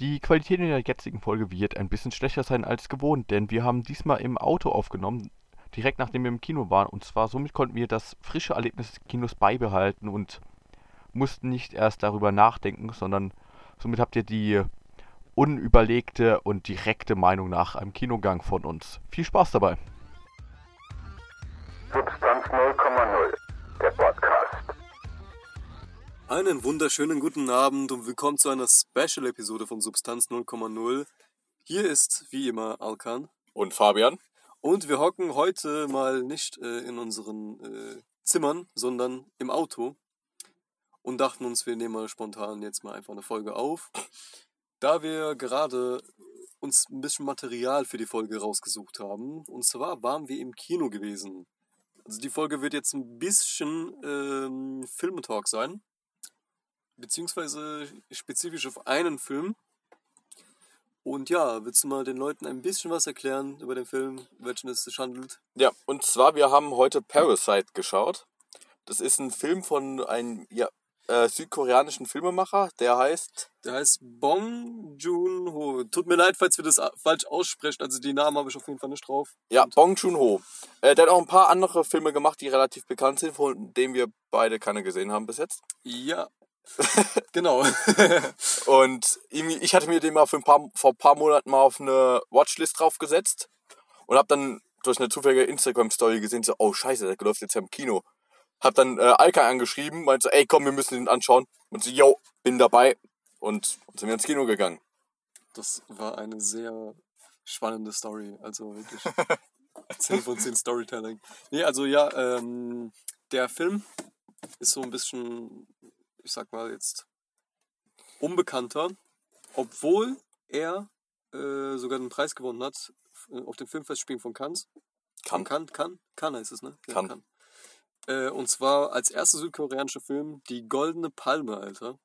Die Qualität in der jetzigen Folge wird ein bisschen schlechter sein als gewohnt, denn wir haben diesmal im Auto aufgenommen, direkt nachdem wir im Kino waren. Und zwar somit konnten wir das frische Erlebnis des Kinos beibehalten und mussten nicht erst darüber nachdenken, sondern somit habt ihr die unüberlegte und direkte Meinung nach einem Kinogang von uns. Viel Spaß dabei! Substanz 0,0, der. Einen wunderschönen guten Abend und willkommen zu einer Special-Episode von Substanz 0,0. Hier ist wie immer Alkan Und Fabian? und wir hocken heute mal nicht äh, in unseren äh, Zimmern, sondern im Auto und dachten uns, wir nehmen mal spontan jetzt mal einfach eine Folge auf, da wir gerade uns ein bisschen Material für die Folge rausgesucht haben. Und zwar waren wir im Kino gewesen. Also die Folge wird jetzt ein bisschen ähm, Filmetalk sein beziehungsweise spezifisch auf einen Film. Und ja, willst du mal den Leuten ein bisschen was erklären über den Film, welchen es sich handelt? Ja, und zwar, wir haben heute Parasite geschaut. Das ist ein Film von einem ja, äh, südkoreanischen Filmemacher, der heißt. Der heißt Bong Joon-ho. Tut mir leid, falls wir das falsch aussprechen. Also die Namen habe ich auf jeden Fall nicht drauf. Ja, Und- Bong Joon-ho. Äh, der hat auch ein paar andere Filme gemacht, die relativ bekannt sind, von denen wir beide keine gesehen haben bis jetzt. Ja. genau. Und ich hatte mir den mal für ein paar, vor ein paar Monaten mal auf eine Watchlist draufgesetzt und habe dann durch eine zufällige Instagram-Story gesehen, so, oh scheiße, der läuft jetzt ja im Kino. Hab dann äh, Alka angeschrieben, meinte so, ey komm, wir müssen den anschauen. Und so, yo, bin dabei. Und und sind wir ins Kino gegangen. Das war eine sehr spannende Story. Also wirklich 10 von 10 Storytelling. Nee, also ja, ähm, der Film ist so ein bisschen, ich sag mal jetzt, unbekannter, obwohl er äh, sogar den Preis gewonnen hat äh, auf dem Filmfestspielen von Cannes. Kann. Cannes, Cannes, Cannes heißt es, ne? Ja, Cannes. Äh, und zwar als erster südkoreanischer Film Die Goldene Palme, Alter.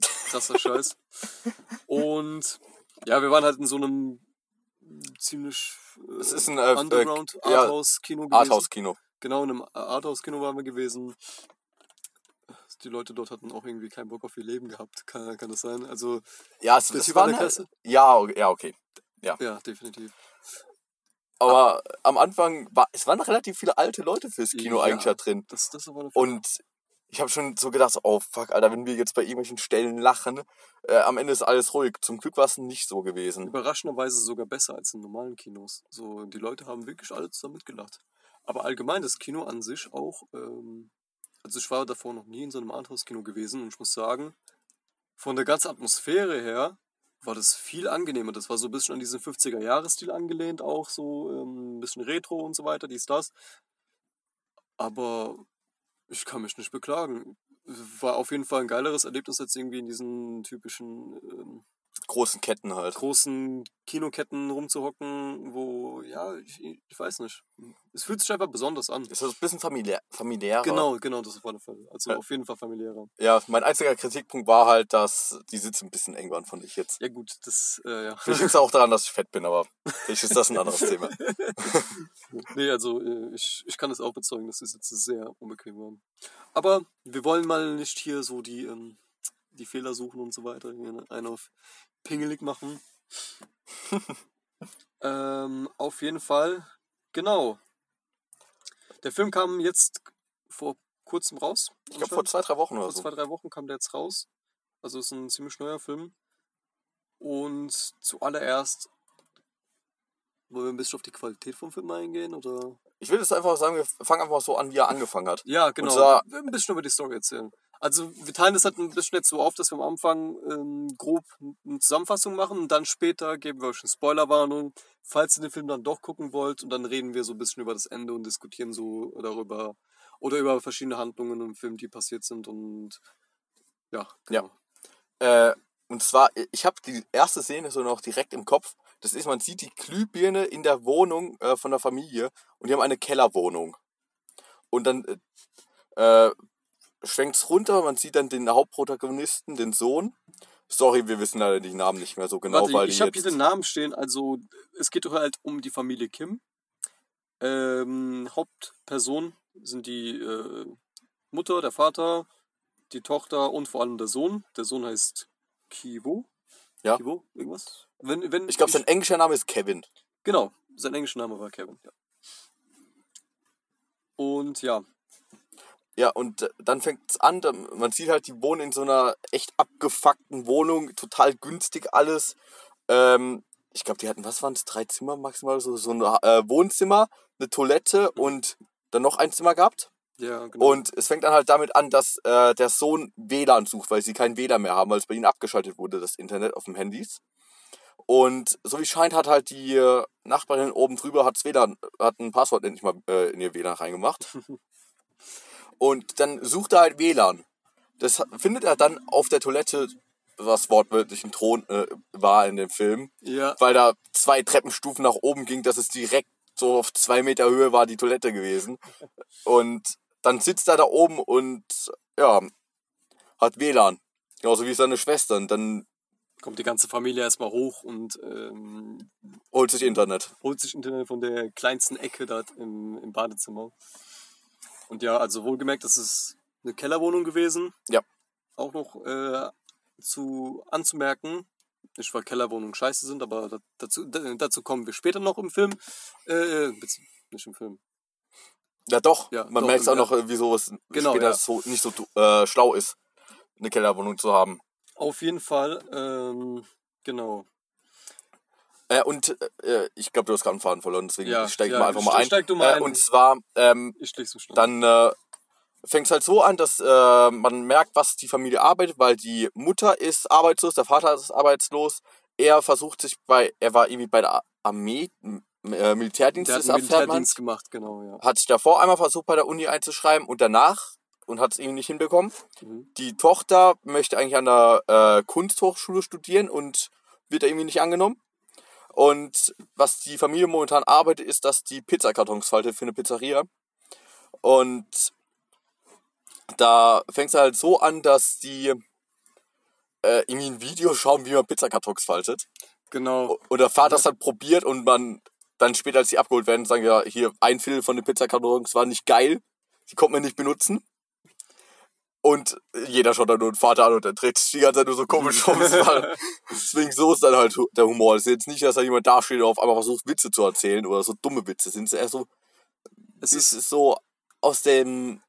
Krasser Scheiß. Und ja, wir waren halt in so einem ziemlich äh, Es ist ein äh, Underground äh, ja, Arthouse-Kino gewesen. Arthouse-Kino. Genau, in einem Arthouse-Kino waren wir gewesen. Die Leute dort hatten auch irgendwie keinen Bock auf ihr Leben gehabt. Kann, kann das sein? Also, Ja, es, Das war eine Klasse? ja, okay, ja, okay. ja, definitiv. Aber am Anfang war es waren relativ viele alte Leute fürs Kino Ja. eigentlich da drin. Das, das war Und ich habe schon so gedacht, oh fuck, Alter, wenn wir jetzt bei irgendwelchen Stellen lachen, äh, am Ende ist alles ruhig. Zum Glück war es nicht so gewesen. überraschenderweise sogar besser als in normalen Kinos. So, die Leute haben wirklich alle zusammen mitgelacht. Aber allgemein das Kino an sich auch, ähm, also ich war davor noch nie in so einem Arthouse-Kino gewesen und ich muss sagen, von der ganzen Atmosphäre her war das viel angenehmer. Das war so ein bisschen an diesen 50er-Jahres-Stil angelehnt, auch so ähm, ein bisschen Retro und so weiter, dies, das. Aber ich kann mich nicht beklagen. War auf jeden Fall ein geileres Erlebnis als irgendwie in diesen typischen ähm, Großen Ketten halt. großen Kinoketten rumzuhocken, wo, ja, ich, ich weiß nicht. Es fühlt sich einfach besonders an. Ist das ein bisschen familiär, familiärer. Genau, genau, das war der Fall. Also Ja. auf jeden Fall familiärer. Ja, mein einziger Kritikpunkt war halt, dass die Sitze ein bisschen eng waren, fand ich jetzt. Ja gut, das, äh, ja. Vielleicht liegt es auch daran, dass ich fett bin, aber vielleicht ist das ein anderes Thema. nee, also äh, ich, ich kann es auch bezeugen, dass die Sitze sehr unbequem waren. Aber wir wollen mal nicht hier so die, ähm, die Fehler suchen und so weiter. Einen auf pingelig machen. ähm, auf jeden Fall, genau. Der Film kam jetzt vor kurzem raus. Ich glaube vor zwei, drei Wochen oder vor so. zwei, drei Wochen kam der jetzt raus. Also ist ein ziemlich neuer Film. Und zuallererst wollen wir ein bisschen auf die Qualität vom Film eingehen oder? Ich will jetzt einfach sagen, wir fangen einfach so an, wie er angefangen hat. Ja, genau. zwar- Wir ein bisschen über die Story erzählen. Also wir teilen das halt ein bisschen jetzt so auf, dass wir am Anfang ähm, grob eine Zusammenfassung machen und dann später geben wir euch eine Spoilerwarnung, falls ihr den Film dann doch gucken wollt und dann reden wir so ein bisschen über das Ende und diskutieren so darüber oder über verschiedene Handlungen im Film, die passiert sind und ja, genau. Äh, und zwar, ich habe die erste Szene so noch direkt im Kopf. Das ist, man sieht die Glühbirne in der Wohnung äh, von der Familie und die haben eine Kellerwohnung. Und dann äh, äh, schwenkt's runter, man sieht dann den Hauptprotagonisten, den Sohn. Sorry, wir wissen leider die Namen nicht mehr so genau, Warte, weil ich habe hier den Namen stehen. Also es geht doch halt um die Familie Kim. Ähm, Hauptperson sind die äh, Mutter, der Vater, die Tochter und vor allem der Sohn. Der Sohn heißt Kiwo. Ja. Thibaut, irgendwas? Wenn, wenn Ich glaube, sein englischer Name ist Kevin. Genau, sein englischer Name war Kevin, ja. Und ja, Ja, und äh, dann fängt es an, man sieht halt, die wohnen in so einer echt abgefuckten Wohnung, total günstig alles. Ähm, ich glaube, die hatten, was waren es, drei Zimmer maximal, so, so ein äh, Wohnzimmer, eine Toilette und dann noch ein Zimmer gehabt. ja, genau. Und es fängt dann halt damit an, dass äh, der Sohn WLAN sucht, weil sie kein WLAN mehr haben, weil es bei ihnen abgeschaltet wurde, das Internet auf dem Handys. Und so wie scheint, hat halt die äh, Nachbarin oben drüber hat's WLAN, hat ein Passwort endlich mal äh, in ihr WLAN reingemacht. Und dann sucht er halt WLAN. Das findet er dann auf der Toilette, was wortwörtlich ein Thron äh, war in dem Film, ja, weil da zwei Treppenstufen nach oben ging, dass es direkt so auf zwei Meter Höhe war die Toilette gewesen. Und dann sitzt er da oben und ja, hat WLAN. Genauso wie seine Schwester. Und dann kommt die ganze Familie erstmal hoch und ähm, holt sich Internet. holt sich Internet von der kleinsten Ecke dort im, im Badezimmer. Und ja, also wohlgemerkt, das ist eine Kellerwohnung gewesen. Ja. Auch noch äh, zu anzumerken, nicht weil Kellerwohnungen scheiße sind, aber da, dazu, da, dazu kommen wir später noch im Film. Äh, bezieh- nicht im Film. Ja doch, Ja, man merkt auch ja. noch, äh, wieso es Genau, später ja. so, nicht so äh, schlau ist, eine Kellerwohnung zu haben. Auf jeden Fall, ähm, genau. Äh, und äh, ich glaube, du hast gerade einen Faden verloren, deswegen Ja, steige ich ja, mal einfach mal ein. steig du mal äh, ein. Und zwar, ähm, Ich so dann äh, fängt es halt so an, dass äh, man merkt, was die Familie arbeitet, weil die Mutter ist arbeitslos, der Vater ist arbeitslos. Er versucht sich bei, er war irgendwie bei der Armee, äh, Militärdienst, Der hat einen. Militärdienst gemacht, genau, ja. hat sich davor einmal versucht, bei der Uni einzuschreiben und danach und hat es irgendwie nicht hinbekommen. Mhm. Die Tochter möchte eigentlich an der äh, Kunsthochschule studieren und wird da irgendwie nicht angenommen. Und was die Familie momentan arbeitet, ist, dass die Pizzakartons faltet für eine Pizzeria. Und da fängt es halt so an, dass die äh, irgendwie ein Video schauen, wie man Pizzakartons faltet. Genau. Und der Vater es halt probiert und man dann später, als sie abgeholt werden, sagen ja, hier ein Viertel von den Pizzakartons war nicht geil, die konnte man nicht benutzen. Und jeder schaut dann nur den Vater an und der dreht sich die ganze Zeit nur so komisch rum. Deswegen so ist dann halt der Humor. Es ist jetzt nicht, dass da jemand dasteht und auf einmal versucht, Witze zu erzählen oder so dumme Witze. Es sind eher so, Es es ist, ist so aus dem,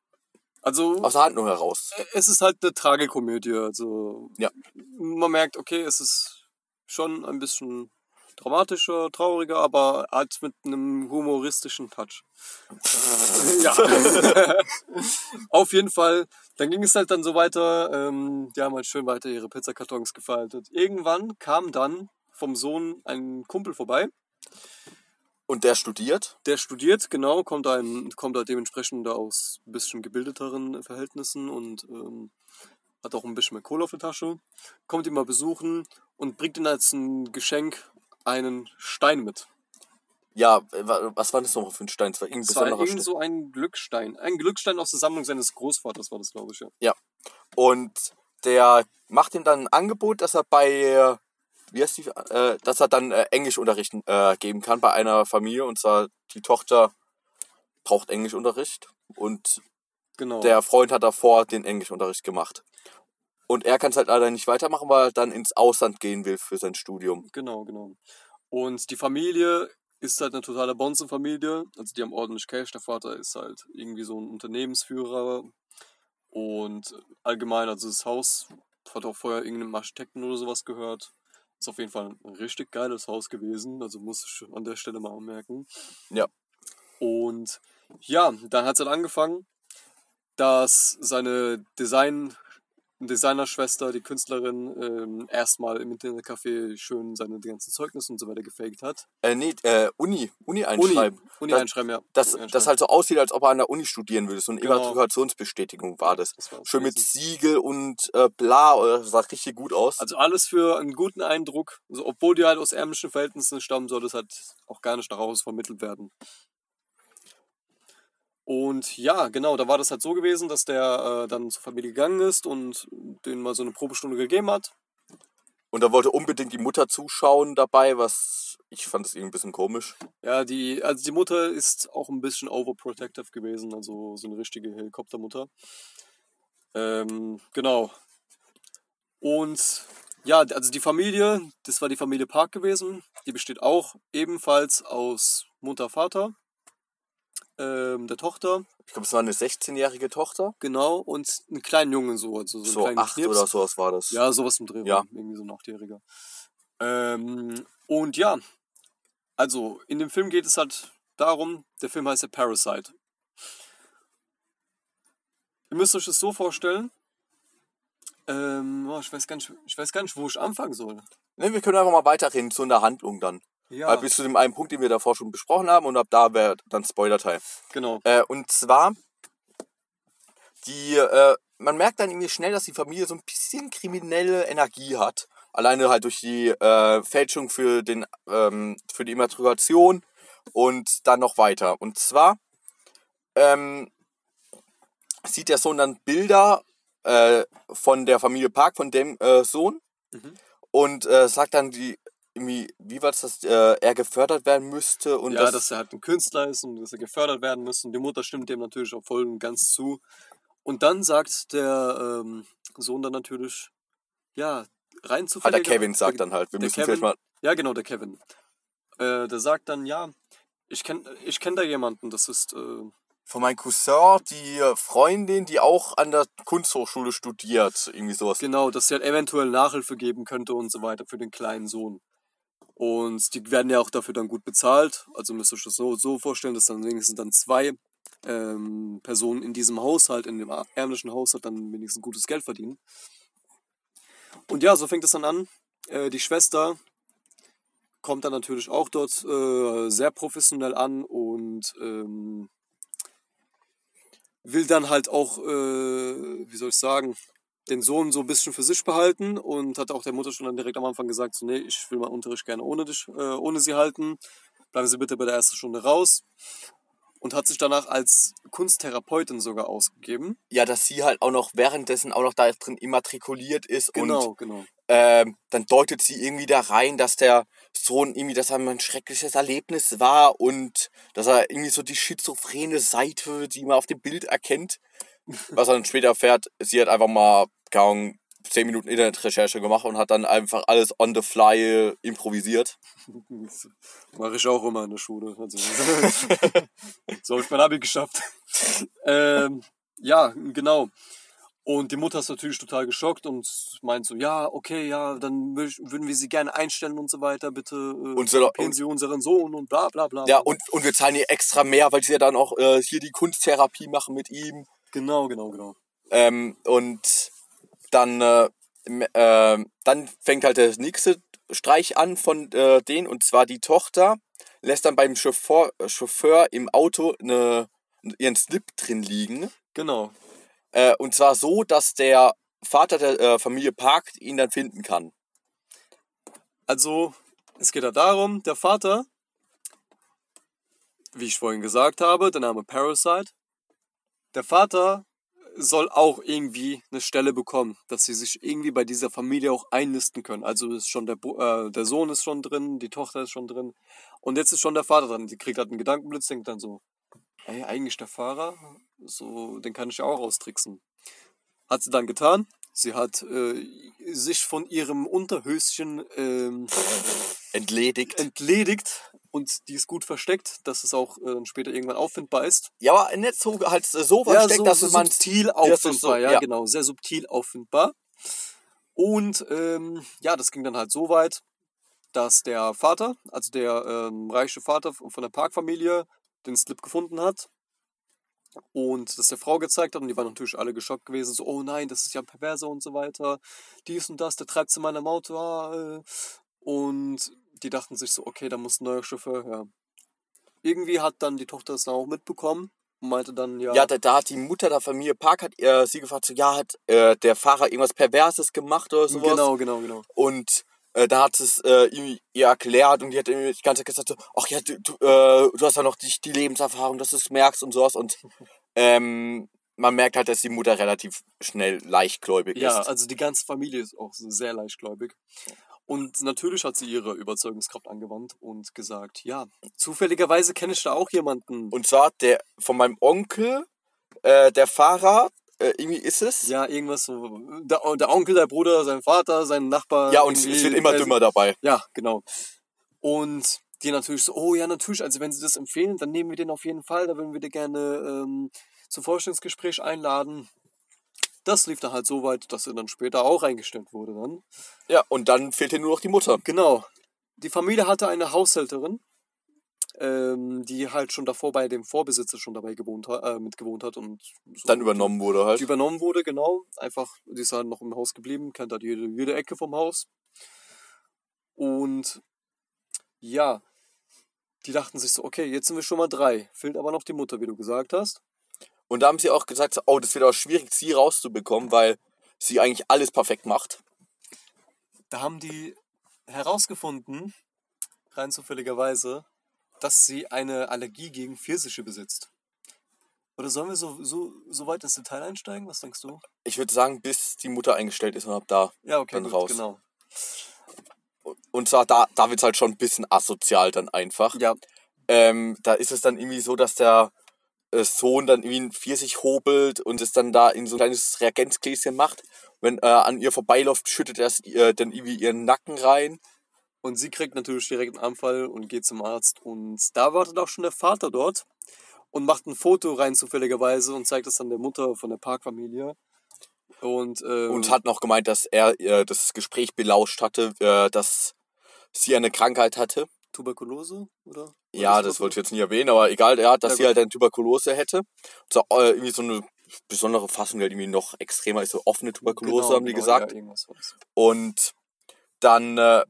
also, aus der Handlung heraus. es ist halt eine Tragikomödie. Also, Ja. man merkt, okay, es ist schon ein bisschen dramatischer, trauriger, aber halt mit einem humoristischen Touch. ja. Auf jeden Fall. Dann ging es halt dann so weiter. Ähm, die haben halt schön weiter ihre Pizzakartons gefaltet. Irgendwann kam dann vom Sohn ein Kumpel vorbei. Und der studiert. Der studiert, genau, kommt, ein, kommt halt dementsprechend da aus ein bisschen gebildeteren Verhältnissen und ähm, hat auch ein bisschen mehr Kohle auf der Tasche. Kommt ihn mal besuchen und bringt ihm als ein Geschenk einen Stein mit. Ja, äh, wa- was war das noch für ein Stein? Es war irgendein Es war irgend Stein. so ein Glückstein. Ein Glückstein aus der Sammlung seines Großvaters war das, glaube ich, ja. Und der macht ihm dann ein Angebot, dass er bei, wie heißt die, äh, dass er dann äh, Englischunterricht äh, geben kann bei einer Familie. Und zwar die Tochter braucht Englischunterricht und Genau. der Freund hat davor den Englischunterricht gemacht. Und er kann es halt leider nicht weitermachen, weil er dann ins Ausland gehen will für sein Studium. Genau, genau. Und die Familie ist halt eine totale Bonzenfamilie. Also die haben ordentlich Cash. Der Vater ist halt irgendwie so ein Unternehmensführer. Und allgemein, also das Haus hat auch vorher irgendeinem Architekten oder sowas gehört. Ist auf jeden Fall ein richtig geiles Haus gewesen. Also muss ich an der Stelle mal anmerken. Ja. Und ja, dann hat es halt angefangen, dass seine Design Designerschwester, die Künstlerin, ähm, erstmal im Internetcafé schön seine ganzen Zeugnisse und so weiter gefaked hat. Äh, nee, äh, Uni, Uni Uni, einschreiben. Uni Das- einschreiben, ja. Uni das einschreiben. halt so aussieht, als ob er an der Uni studieren würde. So eine Genau. Immatrikulationsbestätigung war das. Das war's Schön mit. Siegel und äh, bla, oder das sah richtig gut aus. Also alles für einen guten Eindruck. Also obwohl die halt aus ärmlichen Verhältnissen stammen, soll das halt auch gar nicht nach Hause vermittelt werden. Und ja, genau, da war das halt so gewesen, dass der äh, dann zur Familie gegangen ist und denen mal so eine Probestunde gegeben hat. Und da wollte unbedingt die Mutter zuschauen dabei, was ich fand das irgendwie ein bisschen komisch. Ja, die, also die Mutter ist auch ein bisschen overprotective gewesen, also so eine richtige Helikoptermutter. Ähm, genau. Und ja, also die Familie, das war die Familie Park gewesen. Die besteht auch ebenfalls aus Mutter, Vater, ähm, der Tochter, Ich glaube, es war eine 16-jährige Tochter. genau, und einen kleinen Jungen so. Also so, einen So kleinen acht Knirps. oder sowas war das. Ja, sowas im Dreh. Ja. Ja. Irgendwie so ein Achtjähriger. Ähm, und ja, also in dem Film geht es halt darum, der Film heißt ja Parasite. Ihr müsst euch das so vorstellen. Ähm, oh, ich, weiß gar nicht, ich weiß gar nicht, wo ich anfangen soll. Ne, wir können einfach mal weiterreden zu einer Handlung dann. Ja, Weil bis zu dem einen Punkt, den wir davor schon besprochen haben und ab da wäre dann Spoiler-Teil. genau. Äh, und zwar, die, äh, man merkt dann irgendwie schnell, dass die Familie so ein bisschen kriminelle Energie hat. Alleine halt durch die äh, Fälschung für, den, ähm, für die Immatrikulation und dann noch weiter. Und zwar ähm, sieht der Sohn dann Bilder äh, von der Familie Park, von dem äh, Sohn. Mhm. Und äh, sagt dann, die, irgendwie, wie war das, dass äh, er gefördert werden müsste. Und ja, das, dass er halt ein Künstler ist und dass er gefördert werden muss. Und die Mutter stimmt dem natürlich auch voll und ganz zu. Und dann sagt der ähm, Sohn dann natürlich, ja, rein Ah, zufällig. der Kevin sagt dann halt, wir der müssen Kevin- vielleicht mal. Ja, genau, der Kevin. Äh, der sagt dann, ja, ich kenne ich kenn da jemanden, das ist, äh, Von meinem Cousin, die äh, Freundin, die auch an der Kunsthochschule studiert, irgendwie sowas. genau, dass sie halt eventuell Nachhilfe geben könnte und so weiter für den kleinen Sohn. Und die werden ja auch dafür dann gut bezahlt. Also müsst ihr euch das so, so vorstellen, dass dann wenigstens dann zwei ähm, Personen in diesem Haushalt, in dem ärmlichen Haushalt, dann wenigstens gutes Geld verdienen. Und ja, so fängt es dann an. Äh, die Schwester kommt dann natürlich auch dort äh, sehr professionell an und ähm, will dann halt auch, äh, wie soll ich sagen, den Sohn so ein bisschen für sich behalten und hat auch der Mutter schon dann direkt am Anfang gesagt, so, nee, ich will meinen Unterricht gerne ohne dich, äh, ohne sie halten. Bleiben Sie bitte bei der ersten Stunde raus. Und hat sich danach als Kunsttherapeutin sogar ausgegeben. Ja, dass sie halt auch noch währenddessen auch noch da drin immatrikuliert ist Genau, und genau. ähm, dann deutet sie irgendwie da rein, dass der Sohn irgendwie, dass er ein schreckliches Erlebnis war und dass er irgendwie so die schizophrene Seite, die man auf dem Bild erkennt, was er dann später erfährt, sie hat einfach mal kaum 10 Minuten Internetrecherche gemacht und hat dann einfach alles on the fly improvisiert. Mache ich auch immer in der Schule. Also, so habe ich mein Abi geschafft. ähm, ja, genau. Und die Mutter ist natürlich total geschockt und meint so, ja, okay, ja, dann wür- würden wir sie gerne einstellen und so weiter, bitte äh, Und so- Sie unseren Sohn und bla bla bla. Ja, und, und wir zahlen ihr extra mehr, weil sie ja dann auch äh, hier die Kunsttherapie machen mit ihm. Genau, genau, genau. Ähm, und dann, äh, äh, dann fängt halt der nächste Streich an von äh, denen, und zwar die Tochter lässt dann beim Chauffeur, Chauffeur im Auto eine, ihren Slip drin liegen. Genau. Äh, und zwar so, dass der Vater der äh, Familie Park ihn dann finden kann. Also, es geht ja darum, der Vater, wie ich vorhin gesagt habe, der Name Parasite, der Vater soll auch irgendwie eine Stelle bekommen, dass sie sich irgendwie bei dieser Familie auch einlisten können. Also ist schon der, äh, der Sohn ist schon drin, die Tochter ist schon drin und jetzt ist schon der Vater drin. Die kriegt halt einen Gedankenblitz, denkt dann so, ey, eigentlich der Fahrer, so, den kann ich ja auch austricksen. Hat sie dann getan. Sie hat äh, sich von ihrem Unterhöschen ähm, Entledigt. entledigt und die ist gut versteckt, dass es auch äh, später irgendwann auffindbar ist. ja, aber nicht so, halt so versteckt, so, dass so man subtil auffindbar, so, ja, ja. genau, sehr subtil auffindbar. Und ähm, ja, das ging dann halt so weit, dass der Vater, also der ähm, reiche Vater von der Parkfamilie, den Slip gefunden hat und das der Frau gezeigt hat und die waren natürlich alle geschockt gewesen, so, oh nein, das ist ja ein Perverser und so weiter, dies und das, der treibt in meinem Auto, ah, äh. und die dachten sich so, okay, da muss ein neuer Chauffeur her. Irgendwie hat dann die Tochter das dann auch mitbekommen und meinte dann, ja, Ja, da, da hat die Mutter der Familie Park hat äh, sie gefragt, so, ja, hat äh, der Fahrer irgendwas Perverses gemacht oder sowas? genau, genau, genau. Und äh, da hat es äh, ihm, ihr erklärt und die hat die ganze Zeit gesagt, so, ach ja, du, du, äh, du hast ja noch die, die Lebenserfahrung, dass du es merkst und sowas. Und ähm, man merkt halt, dass die Mutter relativ schnell leichtgläubig Ja, ist. also die ganze Familie ist auch so sehr leichtgläubig. Und natürlich hat sie ihre Überzeugungskraft angewandt und gesagt, ja, zufälligerweise kenne ich da auch jemanden. Und zwar der von meinem Onkel, äh, der Fahrer, äh, irgendwie ist es. Ja, irgendwas so. Der, der Onkel, der Bruder, sein Vater, sein Nachbar. Ja, und es wird immer dümmer dabei. Ja, genau. Und die natürlich so, oh ja, natürlich, also wenn sie das empfehlen, dann nehmen wir den auf jeden Fall, da würden wir den gerne ähm, zum Vorstellungsgespräch einladen. Das lief dann halt so weit, dass er dann später auch eingestellt wurde dann. Ja, und dann fehlt dir nur noch die Mutter. Genau. Die Familie hatte eine Haushälterin, ähm, die halt schon davor bei dem Vorbesitzer schon dabei gewohnt hat, äh, mitgewohnt hat und so Dann übernommen wurde halt. die übernommen wurde, genau. Einfach, die ist halt noch im Haus geblieben, kennt halt jede, jede Ecke vom Haus. Und ja, die dachten sich so, okay, jetzt sind wir schon mal drei. Fehlt aber noch die Mutter, wie du gesagt hast. Und da haben sie auch gesagt, oh, das wird auch schwierig, sie rauszubekommen, weil sie eigentlich alles perfekt macht. Da haben die herausgefunden, rein zufälligerweise, dass sie eine Allergie gegen Pfirsiche besitzt. Oder sollen wir so, so, so weit ins Detail einsteigen? Was denkst du? Ich würde sagen, bis die Mutter eingestellt ist und ab da. Ja, okay, Dann gut, raus. genau. Und zwar da, da wird es halt schon ein bisschen asozial dann einfach. Ja, Ähm, da ist es dann irgendwie so, dass der Sohn dann irgendwie einen Pfirsich hobelt und es dann da in so ein kleines Reagenzgläschen macht. Wenn er an ihr vorbeiläuft, schüttet er es äh, dann irgendwie ihren Nacken rein. Und sie kriegt natürlich direkt einen Anfall und geht zum Arzt. Und da wartet auch schon der Vater dort und macht ein Foto rein zufälligerweise und zeigt es dann der Mutter von der Parkfamilie. Und, ähm, Und hat noch gemeint, dass er äh, das Gespräch belauscht hatte, äh, dass sie eine Krankheit hatte. Tuberkulose, oder? Ja, das wollte ich jetzt nicht erwähnen, aber egal, ja, dass Ja, sie halt eine Tuberkulose hätte. So, äh, irgendwie so eine besondere Fassung, die halt irgendwie noch extremer ist, so offene Tuberkulose, Genau, haben die genau, gesagt. Ja. Und dann äh,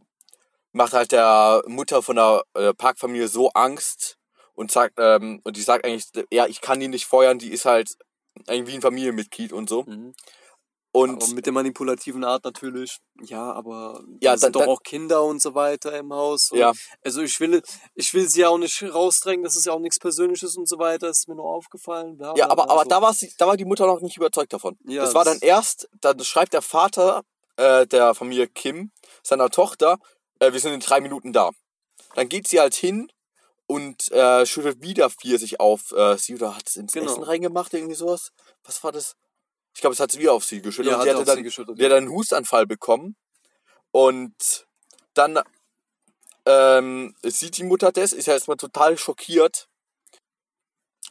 macht halt der Mutter von der äh, Parkfamilie so Angst und sagt, ähm, und die sagt eigentlich, ja, ich kann die nicht feuern, die ist halt eigentlich wie ein Familienmitglied und so. Mhm. Und Aber mit der manipulativen Art natürlich. Ja, aber Ja, ja, sind dann- doch dann- auch Kinder und so weiter im Haus. Ja. Also ich will, ich will sie ja auch nicht rausdrängen, das ist ja auch nichts Persönliches und so weiter. Das ist mir nur aufgefallen. bla, ja, aber, bla, aber da, war sie, da war die Mutter noch nicht überzeugt davon. Ja, das war das- dann erst, dann schreibt der Vater äh, der Familie Kim seiner Tochter, äh, wir sind in drei Minuten da. Dann geht sie halt hin und äh, schüttet wieder Pfirsich auf äh, sie oder hat es ins Genau. Essen reingemacht, irgendwie sowas. Was war das? Ich glaube, es hat sie wieder auf sie geschüttet Ja, und hat die hatte dann, geschüttet, die hat dann einen Hustanfall bekommen. Und dann ähm, sieht die Mutter das, ist ja erstmal total schockiert.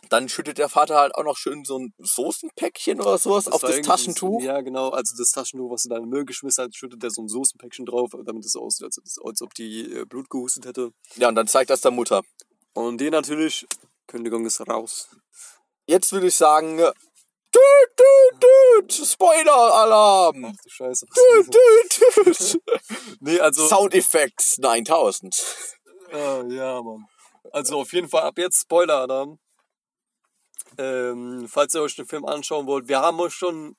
Dann schüttet der Vater halt auch noch schön so ein Soßenpäckchen oder sowas Das auf das Taschentuch. So, ja, genau. Also das Taschentuch, was sie da in den Müll geschmissen hat, schüttet er so ein Soßenpäckchen drauf, damit es so aussieht, als, als ob die äh, Blut gehustet hätte. Ja, und dann zeigt das der Mutter. Und die natürlich, Kündigung ist raus. Jetzt würde ich sagen, düt, düt, düt, Spoiler-Alarm! Ach du Scheiße. Düt, düt, düt. nee, also. Sound Effects 9000. Ah, ja, Mann. Also auf jeden Fall ab jetzt Spoiler-Alarm. Ähm, falls ihr euch den Film anschauen wollt, wir haben euch schon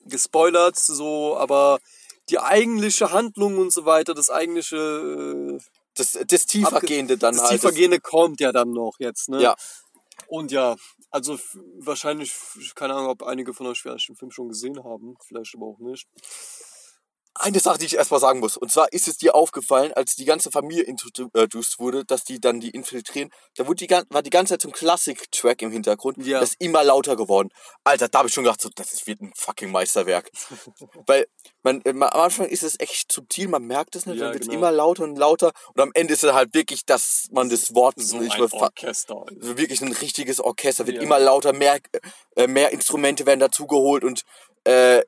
gespoilert, so, aber die eigentliche Handlung und so weiter, das eigentliche, äh, Das, das Tiefergehende dann das halt. Tiefergehende kommt ja dann noch jetzt, ne? Ja. Und ja, also wahrscheinlich, keine Ahnung, ob einige von euch vielleicht den Film schon gesehen haben, vielleicht aber auch nicht. Eine Sache, die ich erstmal sagen muss. Und zwar ist es dir aufgefallen, als die ganze Familie introduced wurde, dass die dann die infiltrieren. Da wurde die, war die ganze Zeit so ein Classic-Track im Hintergrund. Ja. Das ist immer lauter geworden. Alter, da habe ich schon gedacht, so, das wird ein fucking Meisterwerk. Weil man, äh, am Anfang ist es echt subtil, man merkt es nicht, Ja, dann wird es genau. immer lauter und lauter. Und am Ende ist es halt wirklich, dass man das Wort So nicht ein mehr Orchester. Wirklich ein richtiges Orchester, wird Ja. immer lauter, mehr, äh, mehr Instrumente werden dazugeholt und äh,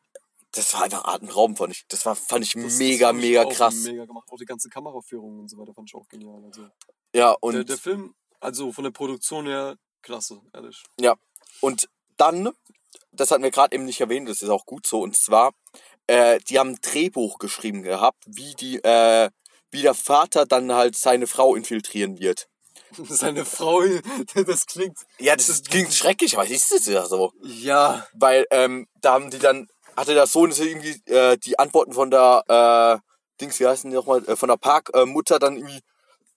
das war einfach atemberaubend, fand ich. Das war, fand ich Das- mega, das fand ich mega auch krass. Mega gemacht. Auch die ganze Kameraführung und so weiter fand ich auch genial. Also Ja, und, der, der Film, also von der Produktion her, klasse, ehrlich. ja. und dann, das hatten wir gerade eben nicht erwähnt, das ist auch gut so, und zwar, äh, die haben ein Drehbuch geschrieben gehabt, wie die, äh, wie der Vater dann halt seine Frau infiltrieren wird. Seine Frau, das klingt. Ja, das ist, klingt schrecklich, aber ist es ja so. Ja, Weil ähm, da haben die dann, hatte der Sohn so irgendwie äh, die Antworten von der äh, Dings, wie heißen die nochmal, äh, von der Parkmutter Mutter dann irgendwie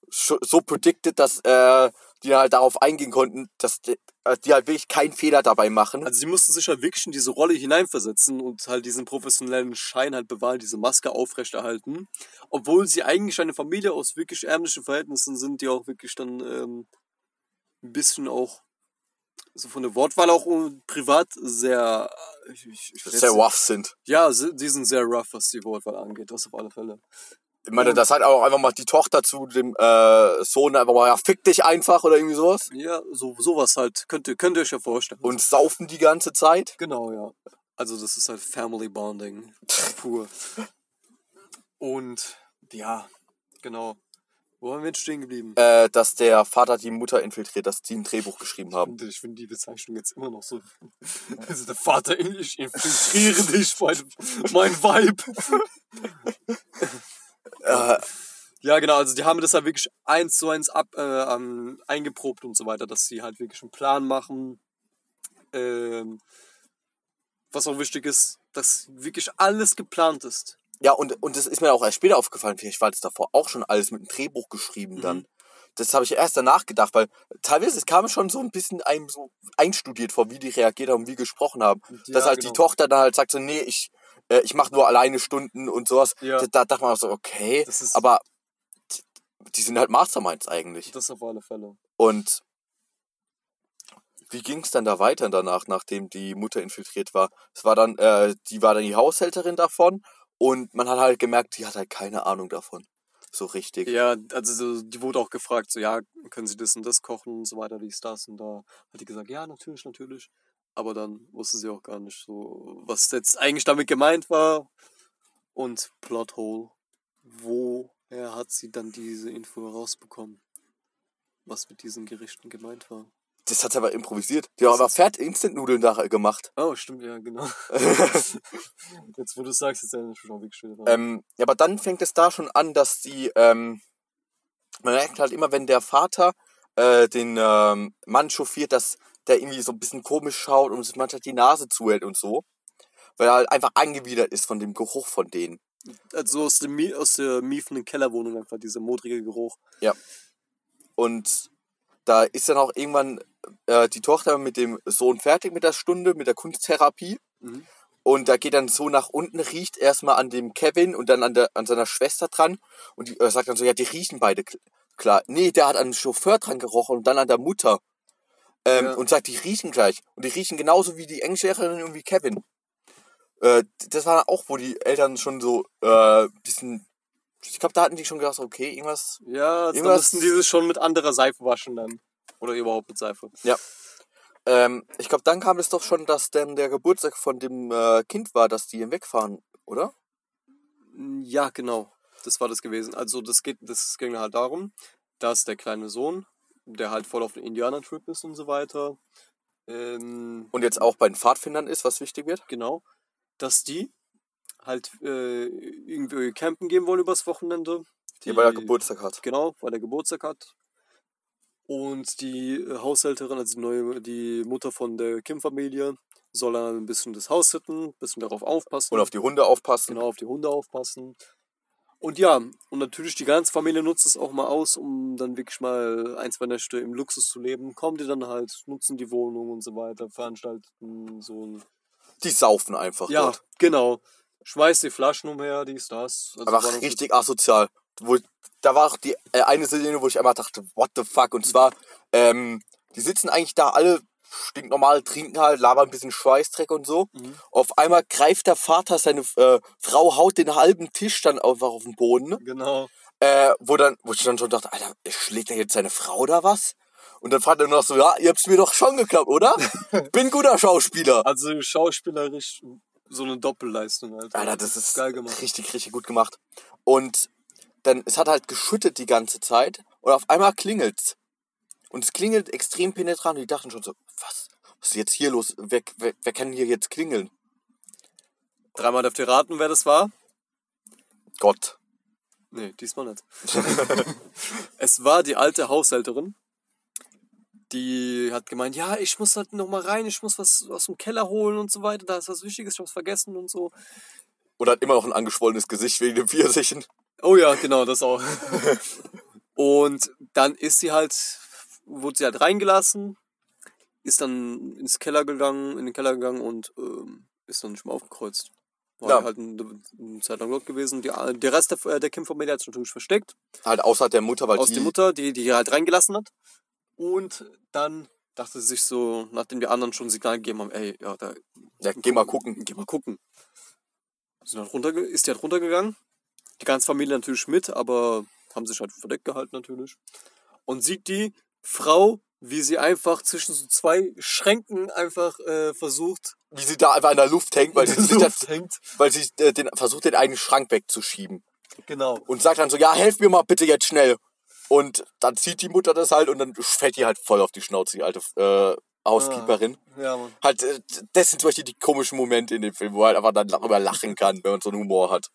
so predicted, dass äh, die halt darauf eingehen konnten, dass die, äh, die halt wirklich keinen Fehler dabei machen. also sie mussten sich halt wirklich in diese Rolle hineinversetzen und halt diesen professionellen Schein halt bewahren, diese Maske aufrechterhalten. Obwohl sie eigentlich eine Familie aus wirklich ärmlichen Verhältnissen sind, die auch wirklich dann ähm, ein bisschen auch so von der Wortwahl auch privat sehr, ich, ich, ich Sehr rough sind. Ja, die sind sehr rough, was die Wortwahl angeht, das auf alle Fälle. Ich meine, das hat auch einfach mal die Tochter zu dem äh, Sohn einfach mal, ja, fick dich einfach oder irgendwie sowas. Ja, so sowas halt, könnt ihr, könnt ihr euch ja vorstellen. Und saufen die ganze Zeit. Genau, ja. Also das ist halt Family Bonding pur. Und ja, genau. Wo haben wir jetzt stehen geblieben? Äh, dass der Vater die Mutter infiltriert, dass die ein Drehbuch geschrieben haben. Ich finde die Bezeichnung jetzt immer noch so. Also der Vater, ich infiltriere dich, mein, mein Weib. Äh, Ja, genau, also die haben das halt wirklich eins zu eins ab, äh, ähm, eingeprobt und so weiter, dass sie halt wirklich einen Plan machen. Ähm, was auch wichtig ist, dass wirklich alles geplant ist. Ja, und, und das ist mir auch erst später aufgefallen. Vielleicht war das davor auch schon alles mit einem Drehbuch geschrieben dann. Mhm. Das habe ich erst danach gedacht, weil teilweise es kam schon so ein bisschen einem so einstudiert vor, wie die reagiert haben, wie gesprochen haben. Ja, Dass halt genau. die Tochter dann halt sagt so, nee, ich, äh, ich mache nur alleine Stunden und sowas. Ja. Da, da dachte man auch so, okay, aber die- die sind halt Masterminds eigentlich. Das auf alle Fälle. Und wie ging es dann da weiter danach, nachdem die Mutter infiltriert war? Es war dann, äh, die war dann die Haushälterin davon und man hat halt gemerkt, die hat halt keine Ahnung davon. So richtig. Ja, also so, die wurde auch gefragt, so ja, können Sie das und das kochen und so weiter, dies, das und da. Hat die gesagt, ja, natürlich, natürlich. Aber dann wusste sie auch gar nicht so, was jetzt eigentlich damit gemeint war. Und Plothole, woher hat sie dann diese Info herausbekommen? Was mit diesen Gerichten gemeint war. Das hat sie aber improvisiert. Die haben aber Pferd Instant-Nudeln da gemacht. Oh, stimmt, ja, genau. jetzt, wo du sagst, ich mich auch wirklich schön. Ähm, ja, aber dann fängt es da schon an, dass die, ähm, man merkt halt immer, wenn der Vater äh, den ähm, Mann chauffiert, dass der irgendwie so ein bisschen komisch schaut und sich manchmal die Nase zuhält und so. Weil er halt einfach angewidert ist von dem Geruch von denen. Also aus, dem, aus der miefenden Kellerwohnung einfach dieser modrige Geruch. Und da ist dann auch irgendwann äh, die Tochter mit dem Sohn fertig mit der Stunde, mit der Kunsttherapie. Mhm. Und da geht dann so nach unten, riecht erstmal an dem Kevin und dann an, der, an seiner Schwester dran. Und die äh, sagt dann so, ja, die riechen beide kl- klar. Nee, der hat an den Chauffeur dran gerochen und dann an der Mutter. Ähm, Ja. Und sagt, die riechen gleich. Und die riechen genauso wie die Englischlehrerin und wie Kevin. Äh, das war auch, wo die Eltern schon so äh, bisschen... Ich glaube, da hatten die schon gedacht, okay, irgendwas Ja, Irgendwas- müssen die schon mit anderer Seife waschen dann. Oder überhaupt mit Seife. Ähm, ich glaube, dann kam es doch schon, dass dann der Geburtstag von dem äh, Kind war, dass die wegfahren, oder? Ja, genau. Das war das gewesen. Also das geht, das ging halt darum, dass der kleine Sohn, der halt voll auf den Indianer-Trip ist und so weiter, ähm, Und jetzt auch bei den Pfadfindern ist, was wichtig wird. genau, dass die halt äh, irgendwie campen gehen wollen übers Wochenende. Die, weil er Geburtstag hat. Genau, weil er Geburtstag hat. Und die äh, Haushälterin, also die, neue, die Mutter von der Kim-Familie, soll dann ein bisschen das Haus hitten, ein bisschen darauf aufpassen. Und auf die Hunde aufpassen. genau auf die Hunde aufpassen. Und ja, und natürlich die ganze Familie nutzt es auch mal aus, um dann wirklich mal ein, zwei Nächte im Luxus zu leben. Kommen die dann halt, nutzen die Wohnung und so weiter, veranstalten so ein. Die saufen einfach Ja, dort. genau. Schmeißt die Flaschen umher, dies, das. Also noch- richtig asozial. Wo, da war auch die äh, eine Szene, wo ich einmal dachte, what the fuck? Und zwar, ähm, die sitzen eigentlich da alle stinknormal, trinken halt, labern ein bisschen Schweißdreck und so. Mhm. Auf einmal greift der Vater seine äh, Frau, haut den halben Tisch dann einfach auf den Boden. Ne? Genau. Äh, wo dann, wo ich dann schon dachte, Alter, schlägt er jetzt seine Frau da was? Und dann fragt er noch so, ja, ihr habt's mir doch schon geklappt, oder? Bin guter Schauspieler. Also schauspielerisch so eine Doppelleistung, Alter. Alter, das ist geil gemacht. richtig, richtig gut gemacht. Und dann, es hat halt geschüttet die ganze Zeit und auf einmal klingelt's. Und es klingelt extrem penetrant und die dachten schon so, was, was ist jetzt hier los? Wer, wer, wer kann hier jetzt klingeln? Dreimal dürft ihr raten, wer das war? Gott. Nee, diesmal nicht. es war die alte Haushälterin. Die hat gemeint, ja, ich muss halt noch mal rein, ich muss was aus dem Keller holen und so weiter. Da ist was Wichtiges, ich hab's vergessen und so. Und hat immer noch ein angeschwollenes Gesicht wegen den Pfirsichen. Oh ja, genau, das auch. und dann ist sie halt, wurde sie halt reingelassen, ist dann ins Keller gegangen, in den Keller gegangen und ähm, ist dann nicht mehr aufgekreuzt. War Ja. halt eine, eine Zeit lang dort gewesen. Die, der Rest der, der Kim-Familie hat sich natürlich versteckt. Halt außer der Mutter, weil aus die, der Mutter, die die halt reingelassen hat. Und dann dachte sich so, nachdem die anderen schon ein Signal gegeben haben, ey, ja, da, Ja, geh mal gucken. geh mal gucken. Sind halt runterge ist die halt runtergegangen. Die ganze Familie natürlich mit, aber haben sich halt verdeckt gehalten natürlich. Und sieht die Frau, wie sie einfach zwischen so zwei Schränken einfach äh, versucht, Wie sie da einfach in der Luft hängt, weil sie, sich das, hängt. weil sie äh, den, versucht, den einen Schrank wegzuschieben. Genau. Und sagt dann so, ja, helf mir mal bitte jetzt schnell. Und dann zieht die Mutter das halt und dann fällt die halt voll auf die Schnauze, die alte äh, Housekeeperin. Ja, Mann. Halt, äh, das sind zum Beispiel die komischen Momente in dem Film, wo er halt einfach dann darüber lachen kann, wenn man so einen Humor hat.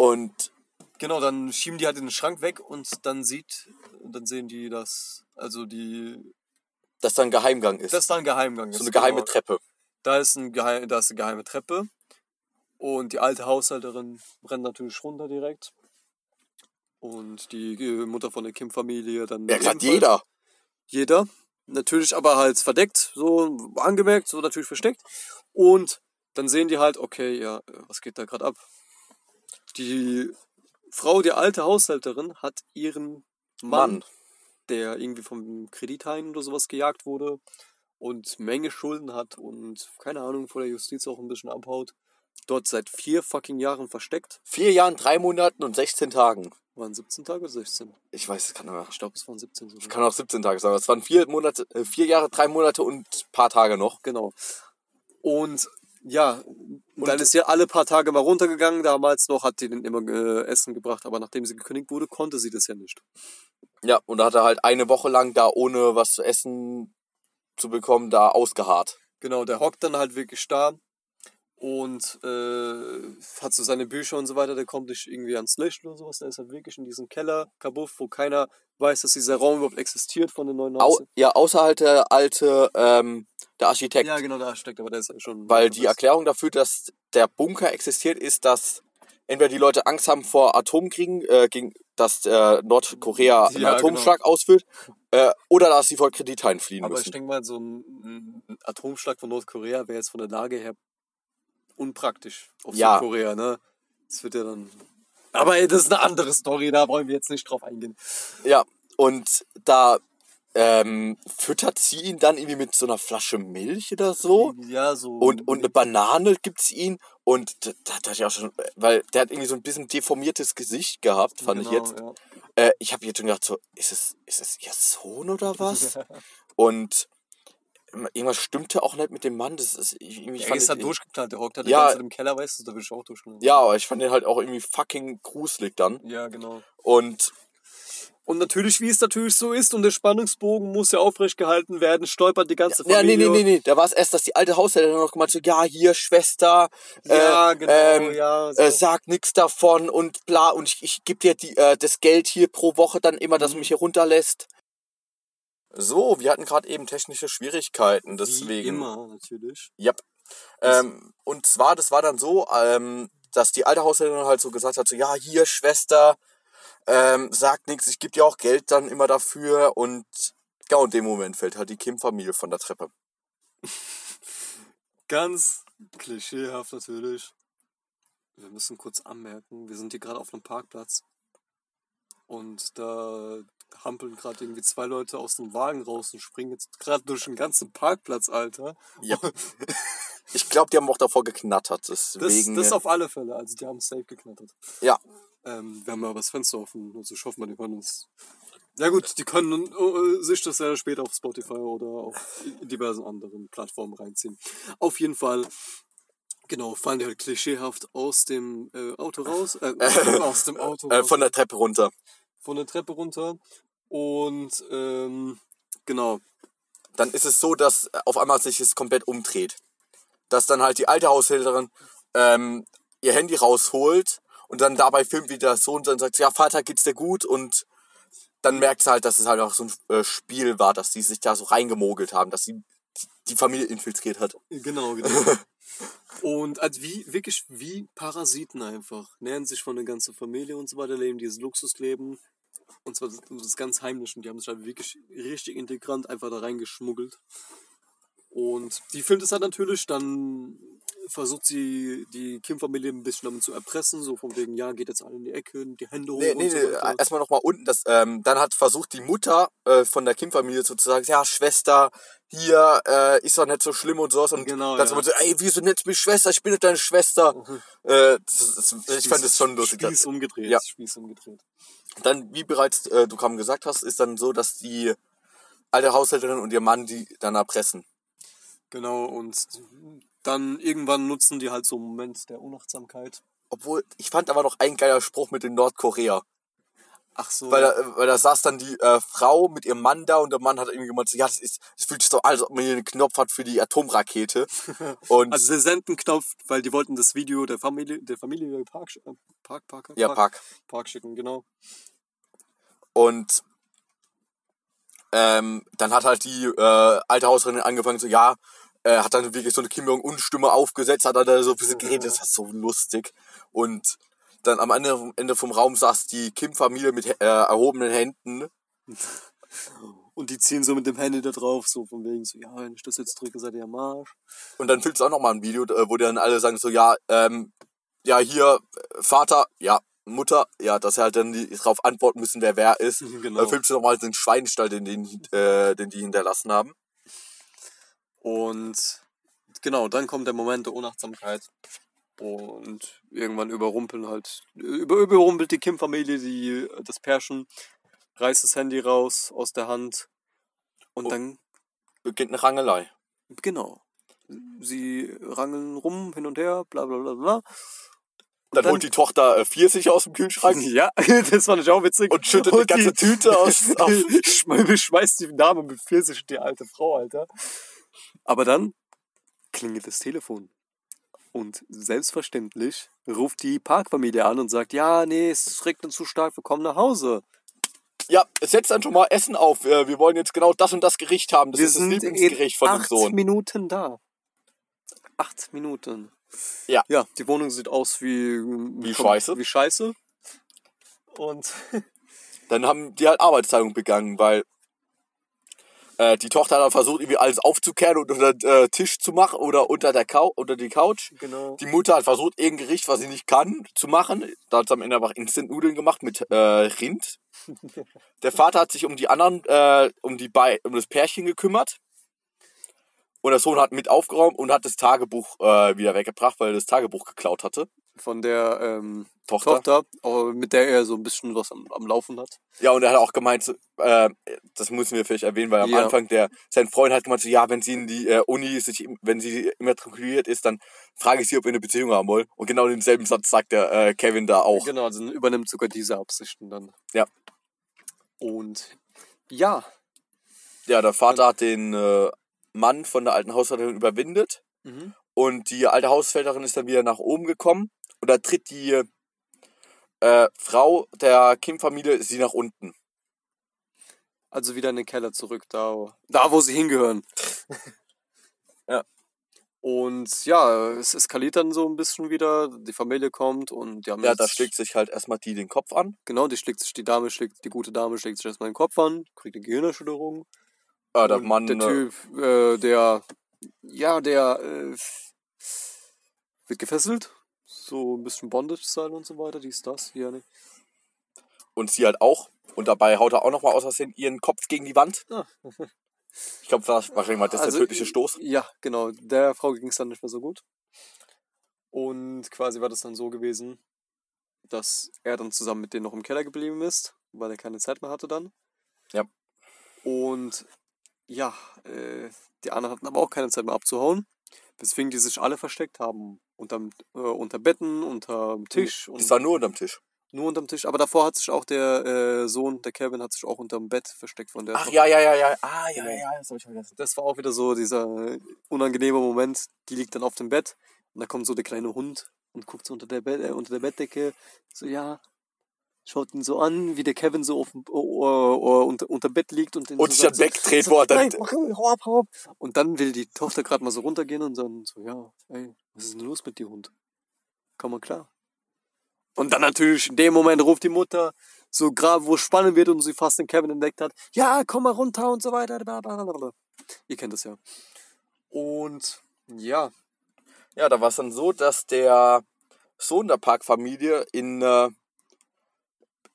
Und Genau, dann schieben die halt in den Schrank weg und dann sieht, dann sehen die, dass, also die, dass da ein Geheimgang ist. dass da ein Geheimgang ist. so eine geheime genau. Treppe. Da ist, ein Geheim, da ist eine geheime Treppe und die alte Haushälterin brennt natürlich runter direkt. Und die äh, Mutter von der Kim-Familie dann. Ja, gerade ebenfalls. jeder. Jeder. Natürlich aber halt verdeckt, so angemerkt, so natürlich versteckt. Und dann sehen die halt, okay, ja, was geht da gerade ab? Die Frau, die alte Haushälterin, hat ihren Mann, Mann. der irgendwie vom Kredithain oder sowas gejagt wurde und Menge Schulden hat und keine Ahnung, vor der Justiz auch ein bisschen abhaut, dort seit vier fucking Jahren versteckt. Vier Jahren, drei Monaten und 16 Tagen. Waren 17 Tage oder 16? Ich weiß, es kann aber. Ich glaube, es waren 17 sogar. Kann auch 17 Tage aber Es waren vier Monate, äh, vier Jahre, drei Monate und ein paar Tage noch. Genau. Und ja, dann ist sie alle paar Tage mal runtergegangen. Damals noch hat die den immer äh, Essen gebracht, aber nachdem sie gekündigt wurde, konnte sie das ja nicht. Ja, und da hat er halt eine Woche lang da ohne was zu essen zu bekommen, da ausgeharrt. Genau, der hockt dann halt wirklich da und äh, hat so seine Bücher und so weiter. Der kommt nicht irgendwie ans Licht oder sowas. Der ist halt wirklich in diesem Keller, Kabuff, wo keiner weiß, dass dieser Raum überhaupt existiert von den neuen Au, ja, außer halt der alte, ähm, der Architekt. Ja, genau, da steckt, aber der ist ja schon. Weil die Erklärung dafür, dass der Bunker existiert, ist, dass entweder die Leute Angst haben vor Atomkriegen, äh, gegen, dass äh, Nordkorea einen Ja, Atomschlag ausführt, äh, oder dass sie vor Kredithain fliehen Aber ich müssen. denke mal, so ein, ein Atomschlag von Nordkorea wäre jetzt von der Lage her unpraktisch auf Ja. Südkorea, ne? Das wird ja dann. Aber ey, das ist eine andere Story, da wollen wir jetzt nicht drauf eingehen. Ja, und da ähm, füttert sie ihn dann irgendwie mit so einer Flasche Milch oder so. Ja, so. Und, und eine Banane gibt's ihn. Und da, da dachte ich auch schon, weil der hat irgendwie so ein bisschen deformiertes Gesicht gehabt, fand ich Genau, jetzt. Ja. Äh, ich habe jetzt schon gedacht, so, ist es, ist es ihr Sohn oder was? Und irgendwas stimmte auch nicht mit dem Mann. Das ist, ich, irgendwie Er fand ist halt ich, durchgeknallt, der hockt halt Ja. ja. im Keller, weißt du, da will ich auch durchknallen. Ja, aber ich fand den halt auch irgendwie fucking gruselig dann. Ja, genau. Und Und natürlich, wie es natürlich so ist, und der Spannungsbogen muss ja aufrecht gehalten werden, stolpert die ganze ja, nee, Familie. nee, nee, nee. Da war es erst, dass die alte Haushälterin noch gemeint hat, so, ja, hier, Schwester, Ja, äh, genau, ähm, ja. So. äh, sag nix davon und bla und ich, ich gebe dir die, äh, das Geld hier pro Woche dann immer, dass du Mhm. mich hier runterlässt. So, wir hatten gerade eben technische Schwierigkeiten, deswegen. Wie immer, natürlich. Ja. Ähm, und zwar, das war dann so, ähm, dass die alte Haushälterin halt so gesagt hat, so, ja, hier, Schwester, ähm, sagt nichts, ich gebe dir auch Geld dann immer dafür und ja, und in dem Moment fällt halt die Kim-Familie von der Treppe. Ganz klischeehaft natürlich. Wir müssen kurz anmerken, wir sind hier gerade auf einem Parkplatz. Und da hampeln gerade irgendwie zwei Leute aus dem Wagen raus und springen jetzt gerade durch den ganzen Parkplatz, Alter. Ja. ich glaube, die haben auch davor geknattert, Das, deswegen. das auf alle Fälle, also die haben safe geknattert. ja, Ähm, wir haben aber das Fenster offen, also ich hoffe mal, die hören uns. Ja gut, die können äh, sich das ja später auf Spotify oder auf diversen anderen Plattformen reinziehen. Auf jeden Fall, genau, fallen die halt klischeehaft aus dem äh, Auto raus, äh, aus dem Auto äh, raus, von der Treppe runter. Von der Treppe runter und ähm, genau, Dann ist es so, dass auf einmal sich es komplett umdreht. Dass dann halt die alte Haushälterin ähm, ihr Handy rausholt und dann dabei filmt, wie der Sohn dann sagt, ja, Vater, geht's dir gut? Und dann merkt sie halt, dass es halt auch so ein äh, Spiel war, dass die sich da so reingemogelt haben, dass sie die- die Familie infiltriert hat. Genau, genau. und also wie, wirklich wie Parasiten einfach. Nähern sich von der ganzen Familie und so weiter, leben dieses Luxusleben. Und zwar das, das ganz heimlich und die haben sich halt wirklich richtig integrant einfach da reingeschmuggelt. Und die filmt es halt natürlich, dann versucht sie die Kim-Familie ein bisschen damit zu erpressen, so von wegen, ja, geht jetzt alle in die Ecke, die Hände hoch Nee, und nee, so nee, erstmal nochmal unten. Das, ähm, dann hat versucht die Mutter äh, von der Kim-Familie sozusagen, ja, Schwester, hier äh, ist doch nicht so schlimm und sowas. Und Genau, dann ja. so, ey, wieso nennst du mich Schwester? Ich bin nicht deine Schwester. Äh, das, das, ich fand das schon lustig. Spieß umgedreht, Ja. Spieß umgedreht. Dann, wie bereits äh, du kaum gesagt hast, ist dann so, dass die alte Haushälterin und ihr Mann die dann erpressen. Genau, und dann irgendwann nutzen die halt so einen Moment der Unachtsamkeit. Obwohl, ich fand aber noch ein geiler Spruch mit den Nordkorea. Ach so. Weil, da, weil da saß dann die äh, Frau mit ihrem Mann da und der Mann hat irgendwie gemeint, ja, das, ist, das fühlt sich so an, als ob man hier einen Knopf hat für die Atomrakete. Und also der Sendenknopf, weil die wollten das Video der Familie, der Familie Park, äh, Park, Park, ja, Park. Park schicken, genau. Und ähm, dann hat halt die äh, alte Hausherrin angefangen, so, ja, äh, hat dann wirklich so eine Kim Jong-un-Stimme aufgesetzt, hat dann da so ein bisschen geredet, das war so lustig. Und dann am Ende, Ende vom Raum saß die Kim-Familie mit äh, erhobenen Händen. Und die ziehen so mit dem Handy da drauf, so von wegen so, ja, wenn ich das jetzt drücke, seid ihr am Arsch. Und dann filmt es auch nochmal ein Video, äh, wo dann alle sagen so, ja, ähm, ja, hier, äh, Vater, ja, Mutter, ja, dass sie halt dann die, drauf antworten müssen, wer wer ist. Genau. Dann filmst du nochmal den Schweinestall, den, den, äh, den die hinterlassen haben. Und genau, dann kommt der Moment der Unachtsamkeit. Und irgendwann überrumpeln halt, über, überrumpelt die Kim-Familie die, das Pärchen, reißt das Handy raus aus der Hand. Und Oh. dann, Beginnt eine Rangelei. genau, sie rangeln rum, hin und her, bla bla bla bla. Und Dann, holt die Tochter äh, Pfirsich aus dem Kühlschrank Ja, das fand ich auch witzig. und schüttet die ganze Tüte aus. Auf. Schme- schmeißt die Dame mit Pfirsich die alte Frau, Alter. Aber dann klingelt das Telefon. Und selbstverständlich ruft die Parkfamilie an und sagt, ja, nee, es regnet zu stark, wir kommen nach Hause. Ja, setzt dann schon mal Essen auf. Wir, wollen jetzt genau das und das Gericht haben. Das wir ist das Lieblingsgericht in von dem acht Sohn. Minuten da. Acht Minuten. Ja. Ja, die Wohnung sieht aus wie... Wie Scheiße. Wie Scheiße. Und Dann haben die halt Arbeitsteilung begangen, weil äh, die Tochter hat dann versucht, irgendwie alles aufzukehren und unter den äh, Tisch zu machen oder unter, der Cou unter die Couch. genau. Die Mutter hat versucht, irgendein Gericht, was sie nicht kann, zu machen. Da hat sie am Ende einfach Instant-Nudeln gemacht mit äh, Rind. Der Vater hat sich um die anderen, äh, um, die Be um das Pärchen gekümmert. Und der Sohn hat mit aufgeräumt und hat das Tagebuch äh, wieder weggebracht, weil er das Tagebuch geklaut hatte. Von der ähm, Tochter. Tochter, mit der er so ein bisschen was am, am Laufen hat. Ja, und er hat auch gemeint, äh, das müssen wir vielleicht erwähnen, weil am Ja. Anfang der, sein Freund hat gemeint, so, ja, wenn sie in die äh, Uni sich, wenn sie immatrikuliert ist, dann frage ich sie, ob wir eine Beziehung haben wollen. Und genau denselben Satz sagt der äh, Kevin da auch. Genau, also übernimmt sogar diese Absichten dann. Ja. Und ja, Ja, der Vater hat den äh, Mann von der alten Haushälterin überwindet mhm. und die alte Haushälterin ist dann wieder nach oben gekommen und da tritt die äh, Frau der Kim-Familie sie nach unten. also wieder in den Keller zurück, da, da wo sie hingehören. Ja. Und ja, es eskaliert dann so ein bisschen wieder. Die Familie kommt und die haben Ja, da schlägt sich halt erstmal die den Kopf an. Genau, die schlägt sich, die Dame schlägt, die gute Dame schlägt sich erstmal den Kopf an, kriegt eine Gehirnerschütterung. Äh, der Und Mann, Der äh, Typ, äh, der, ja, der äh, wird gefesselt. So ein bisschen Bondage-Style und so weiter, dies, das, hier, ne? und sie halt auch. Und dabei haut er auch nochmal aus Versehen ihren Kopf gegen die Wand. Ah. Ich glaube, wahrscheinlich war das Also, der tödliche Stoß. Ja, genau. Der Frau ging es dann nicht mehr so gut. Und quasi war das dann so gewesen, dass er dann zusammen mit denen noch im Keller geblieben ist, weil er keine Zeit mehr hatte dann. Ja. Und ja, äh, die anderen hatten aber auch keine Zeit mehr abzuhauen, weswegen die sich alle versteckt haben. Unterm, äh, unter Betten, unterm Tisch und Das war nur unterm Tisch. nur unterm Tisch. Aber davor hat sich auch der äh, Sohn, der Kevin, hat sich auch unterm Bett versteckt von der Ach Tochter. ja, ja, ja, ja. Ah, ja, Genau. ja, das habe ich vergessen. Das war auch wieder so dieser unangenehme Moment. Die liegt dann auf dem Bett und da kommt so der kleine Hund und guckt so unter der, Bett, äh, unter der Bettdecke. So, ja, schaut ihn so an, wie der Kevin so auf oh, oh, oh, unter, unter Bett liegt und, den Und so sagt wegdreht, so, Nein, mach, hau ab, hau ab. Und dann will die Tochter gerade mal so runtergehen und dann so, ja, ey, was ist denn los mit dir, Hund? Komm mal klar. Und dann natürlich in dem Moment ruft die Mutter, so gerade wo es spannend wird und sie fast den Kevin entdeckt hat, ja, komm mal runter und so weiter. Blablabla. Ihr kennt das ja. Und ja, Ja, da war es dann so, dass der Sohn der Parkfamilie in äh,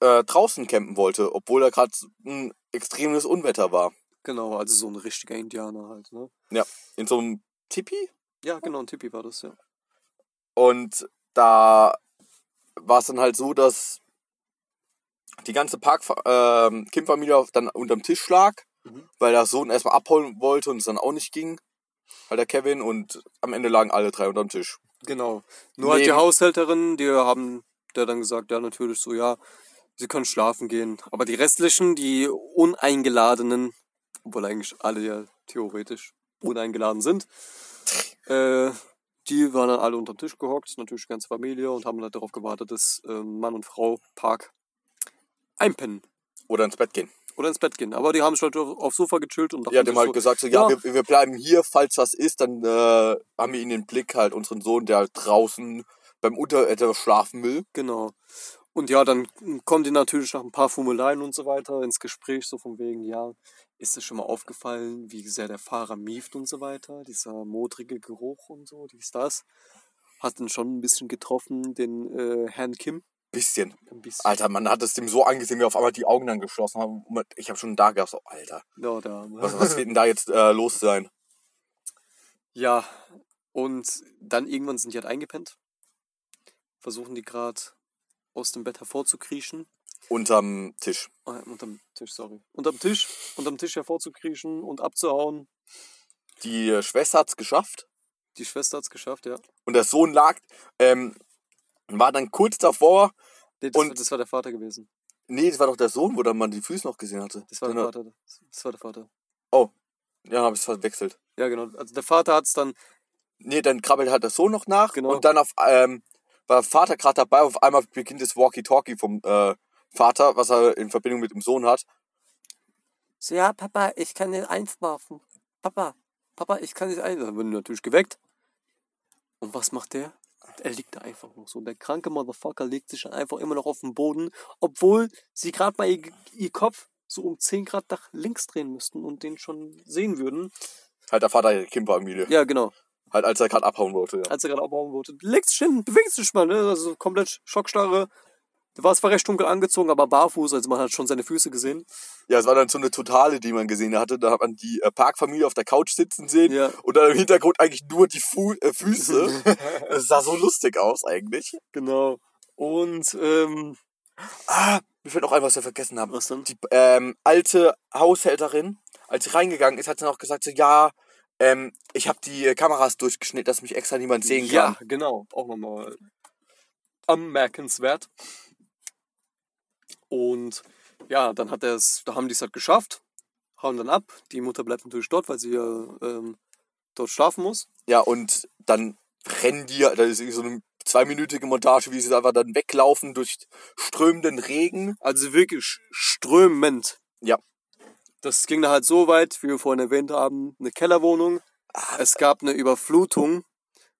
äh, draußen campen wollte, obwohl da gerade ein extremes Unwetter war. Genau, also so ein richtiger Indianer halt, ne? Ja, in so einem Tipi. Ja, genau, ein Tippi war das, ja. Und da war es dann halt so, dass die ganze Park ähm, Kim-Familie dann unterm Tisch lag, Mhm. weil der Sohn erstmal abholen wollte und es dann auch nicht ging. Halt der Kevin und am Ende lagen alle drei unterm Tisch. Genau. Nur halt die Neben- Haushälterin, die haben der dann gesagt, ja, natürlich so, ja, sie können schlafen gehen. Aber die restlichen, die uneingeladenen, obwohl eigentlich alle ja theoretisch uneingeladen sind, äh, die waren dann alle unterm Tisch gehockt, natürlich die ganze Familie, und haben halt darauf gewartet, dass äh, Mann und Frau Park einpennen Oder ins Bett gehen. oder ins Bett gehen. Aber die haben sich halt auf, aufs Sofa gechillt und Ja, sich halt so, gesagt, so, ja, ja. Wir, wir bleiben hier, falls was ist, dann äh, haben wir ihn den Blick halt, unseren Sohn, der halt draußen beim Unterwetter schlafen will. Genau. Und ja, dann kommen die natürlich nach ein paar Fummeleien und so weiter ins Gespräch, so von wegen, ja, ist es schon mal aufgefallen, wie sehr der Fahrer mieft und so weiter, dieser modrige Geruch und so, dies, das. Hat dann schon ein bisschen getroffen, den äh, Herrn Kim. Bisschen. Ein bisschen. Alter, man hat es dem so angesehen, wie auf einmal die Augen dann geschlossen haben. Ich habe schon da gedacht, so, Alter, Ja, der, was, was wird denn da jetzt äh, los sein? ja, und dann irgendwann sind die halt eingepennt. Versuchen die gerade aus dem Bett hervorzukriechen. Unterm Tisch. Ah, unterm Tisch, sorry. Unterm Tisch, unterm Tisch hervorzukriechen und abzuhauen. Die äh, Schwester hat's geschafft. Die Schwester hat's geschafft, ja. Und der Sohn lag, ähm, war dann kurz davor. Nee, das, Und- war, das war der Vater gewesen. Nee, das war doch der Sohn, wo dann man die Füße noch gesehen hatte. Das war der Dann- Vater. Das war der Vater. Ja, dann habe ich es verwechselt. Ja, genau. Also der Vater hat's dann. Nee, dann krabbelt halt der Sohn noch nach. Genau. Und dann auf, ähm, war Vater gerade dabei, auf einmal beginnt das Walkie-Talkie vom äh, Vater, was er in Verbindung mit dem Sohn hat. So, ja, Papa, ich kann den einwerfen. Papa, Papa, ich kann nicht einwerfen. Dann wird natürlich geweckt. Und was macht der? Er liegt da einfach noch so. Der kranke Motherfucker legt sich dann einfach immer noch auf den Boden, obwohl sie gerade mal ihr, ihr Kopf so um 10 Grad nach links drehen müssten und den schon sehen würden. Halt der Vater der Kim-Familie. Ja, genau. Halt als er gerade abhauen wollte. Ja. als er gerade abhauen wollte. Legst dich hin, bewegst dich mal, ne? Also komplett Schockstarre. Der war zwar recht dunkel angezogen, aber barfuß, also man hat schon seine Füße gesehen. ja, es war dann so eine Totale, die man gesehen hatte. Da hat man die äh, Parkfamilie auf der Couch sitzen sehen. Ja. Und dann im Hintergrund eigentlich nur die Fu äh, Füße. das sah so lustig aus eigentlich. Genau. Und, ähm, Ah, mir fällt noch ein, was wir vergessen haben. was dann? die ähm, alte Haushälterin, als sie reingegangen ist, hat sie noch gesagt, so, ja, ähm, ich habe die Kameras durchgeschnitten, dass mich extra niemand sehen Ja, kann. genau. Auch nochmal anmerkenswert. Und ja, dann hat er es, da haben die es halt geschafft, hauen dann ab. Die Mutter bleibt natürlich dort, weil sie ja ähm, dort schlafen muss. Ja, und dann rennen die, da ist irgendwie so eine zweiminütige Montage, wie sie einfach dann weglaufen durch strömenden Regen. Also wirklich strömend. Ja. Das ging da halt so weit, wie wir vorhin erwähnt haben, eine Kellerwohnung. Ah, Es gab eine Überflutung.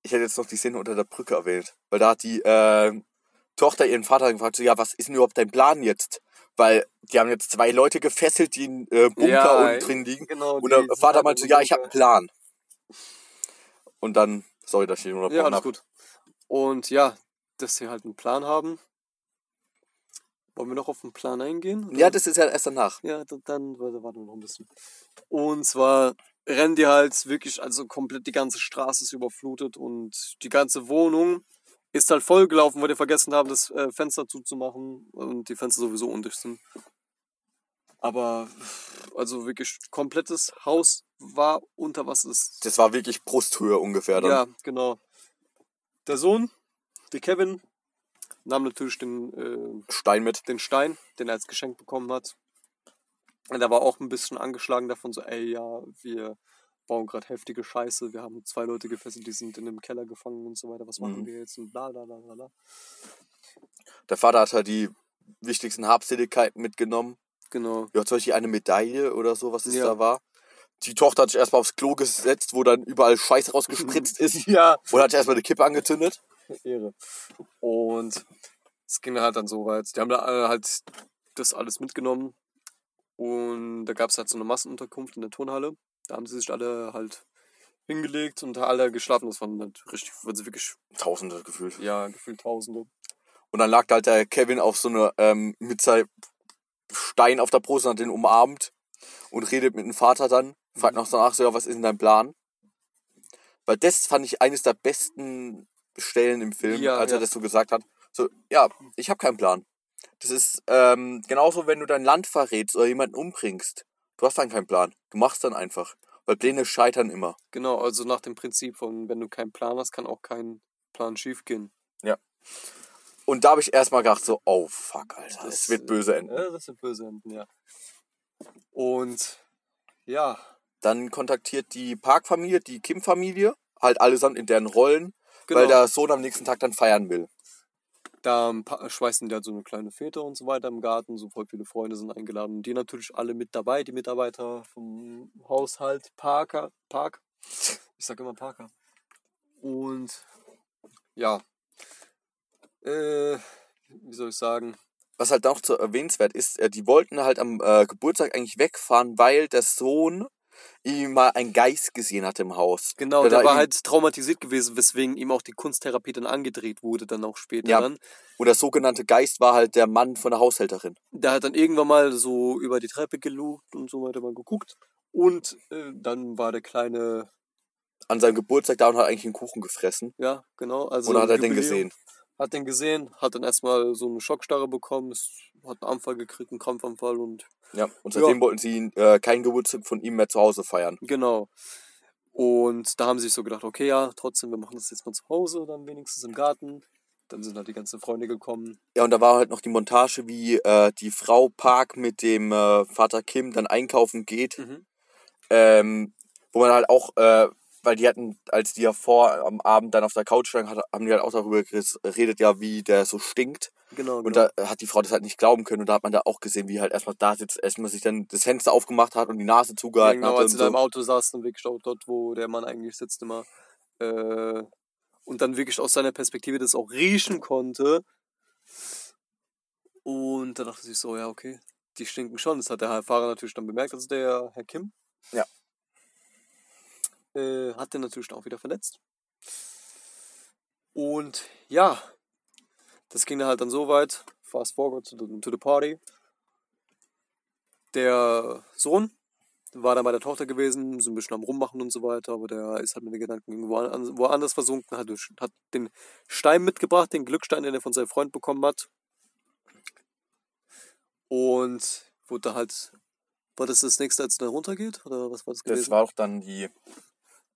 Ich hätte jetzt noch die Szene unter der Brücke erwähnt, weil da hat die äh, Tochter ihren Vater gefragt, so, ja, was ist denn überhaupt dein Plan jetzt? Weil die haben jetzt zwei Leute gefesselt, die in äh, Bunker Ja, unten drin liegen. Genau. Und der Vater meinte so, ja, ich habe einen Plan. Und dann, sorry, dass ich den unterbrochen Ja, alles habe. gut. Und ja, dass sie halt einen Plan haben. Wollen wir noch auf den Plan eingehen? oder? Ja, das ist ja erst danach. Ja, dann, dann warte, warten wir noch ein bisschen. Und zwar rennen die halt wirklich, also komplett die ganze Straße ist überflutet und die ganze Wohnung ist halt vollgelaufen, weil die vergessen haben, das äh, Fenster zuzumachen und die Fenster sowieso undicht sind. Aber also wirklich komplettes Haus war unter Wasser. Das Das war wirklich Brusthöhe ungefähr dann. ja, genau. Der Sohn, der Kevin, nahm natürlich den, äh, Stein mit. den Stein, den er als Geschenk bekommen hat. Und er war auch ein bisschen angeschlagen davon, so, ey, ja, wir bauen gerade heftige Scheiße, wir haben zwei Leute gefesselt, die sind in einem Keller gefangen und so weiter, was machen Mhm. wir jetzt und bla bla bla bla, bla. Der Vater hat halt die wichtigsten Habseligkeiten mitgenommen. Genau. Ja, zum Beispiel eine Medaille oder so, was es Ja. da war. Die Tochter hat sich erstmal aufs Klo gesetzt, wo dann überall Scheiß rausgespritzt ist. Ja. Und hat sich erstmal eine Kippe angezündet. Ehre. Und es ging halt dann so weit. Die haben da äh, halt das alles mitgenommen. Und da gab es halt so eine Massenunterkunft in der Turnhalle. Da haben sie sich alle halt hingelegt und alle geschlafen. Das waren halt richtig, also wirklich, Tausende gefühlt. ja, gefühlt Tausende. Und dann lag da halt der Kevin auf so einer, ähm, mit seinem Stein auf der Brust und hat den umarmt und redet mit dem Vater dann. Fragt noch danach so, ja, was ist denn dein Plan? Weil das fand ich eines der besten Stellen im Film, Ja, als er ja. das so gesagt hat. So, ja, ich habe keinen Plan. Das ist ähm, genauso, wenn du dein Land verrätst oder jemanden umbringst. Du hast dann keinen Plan. Du machst dann einfach. Weil Pläne scheitern immer. Genau, also nach dem Prinzip von, wenn du keinen Plan hast, kann auch kein Plan schief gehen. Und da habe ich erstmal gedacht, so, oh fuck, Alter, das, Das, wird böse enden. Ja, das wird böse enden, ja. Und ja, Dann kontaktiert die Parkfamilie, die Kim-Familie, halt allesamt in deren Rollen, genau. weil der Sohn am nächsten Tag dann feiern will. da ähm, schweißen die halt so eine kleine Fete und so weiter im Garten. So voll viele Freunde sind eingeladen. Die natürlich alle mit dabei, die Mitarbeiter vom Haushalt Parker, Park. Ich sag immer Parker. Und ja, äh, wie soll ich sagen? Was halt noch zu erwähnenswert ist, äh, die wollten halt am äh, Geburtstag eigentlich wegfahren, weil der Sohn ihm mal einen Geist gesehen hat im Haus. Genau, Der der, war halt traumatisiert gewesen, weswegen ihm auch die Kunsttherapie dann angedreht wurde, dann auch später Ja. dann. Und der sogenannte Geist war halt der Mann von der Haushälterin. Der hat dann irgendwann mal so über die Treppe gelugt und so weiter mal geguckt. Und äh, dann war der kleine, An seinem Geburtstag da und hat eigentlich einen Kuchen gefressen. ja, genau. Also Oder hat er den gesehen? Hat den gesehen, hat dann erstmal so eine Schockstarre bekommen, hat einen Anfall gekriegt, einen Krampfanfall und Ja. Und seitdem Ja. wollten sie äh, keinen Geburtstag von ihm mehr zu Hause feiern. genau. Und da haben sie sich so gedacht, okay, ja, trotzdem, wir machen das jetzt mal zu Hause, dann wenigstens im Garten. Dann sind halt die ganzen Freunde gekommen. Ja, und da war halt noch die Montage, wie äh, die Frau Park mit dem äh, Vater Kim dann einkaufen geht. Mhm. Ähm, wo man halt auch, äh, weil die hatten, als die ja vor am Abend dann auf der Couch lagen, hat, haben die halt auch darüber geredet, ja, wie der so stinkt. Genau, genau. Und da hat die Frau das halt nicht glauben können. Und da hat man da auch gesehen, wie halt erstmal da sitzt, erstmal sich dann das Fenster aufgemacht hat und die Nase zugehalten genau, hat. als Und sie da im so. Auto saßen und wirklich auch dort, wo der Mann eigentlich sitzt, immer. Äh, und dann wirklich aus seiner Perspektive das auch riechen konnte. Und da dachte sich so, ja, okay, die stinken schon. Das hat der Fahrer natürlich dann bemerkt, also der Herr Kim. Ja. Äh, hat den natürlich auch wieder verletzt. Und ja, das ging dann halt dann so weit, fast forward to the, to the party. Der Sohn war dann bei der Tochter gewesen, so ein bisschen am Rummachen und so weiter, aber der ist halt mit den Gedanken irgendwo an, woanders versunken, hat, hat den Stein mitgebracht, den Glückstein, den er von seinem Freund bekommen hat. Und wurde halt, war das das nächste, als er dann runtergeht? Oder was war das gewesen? Das war doch dann die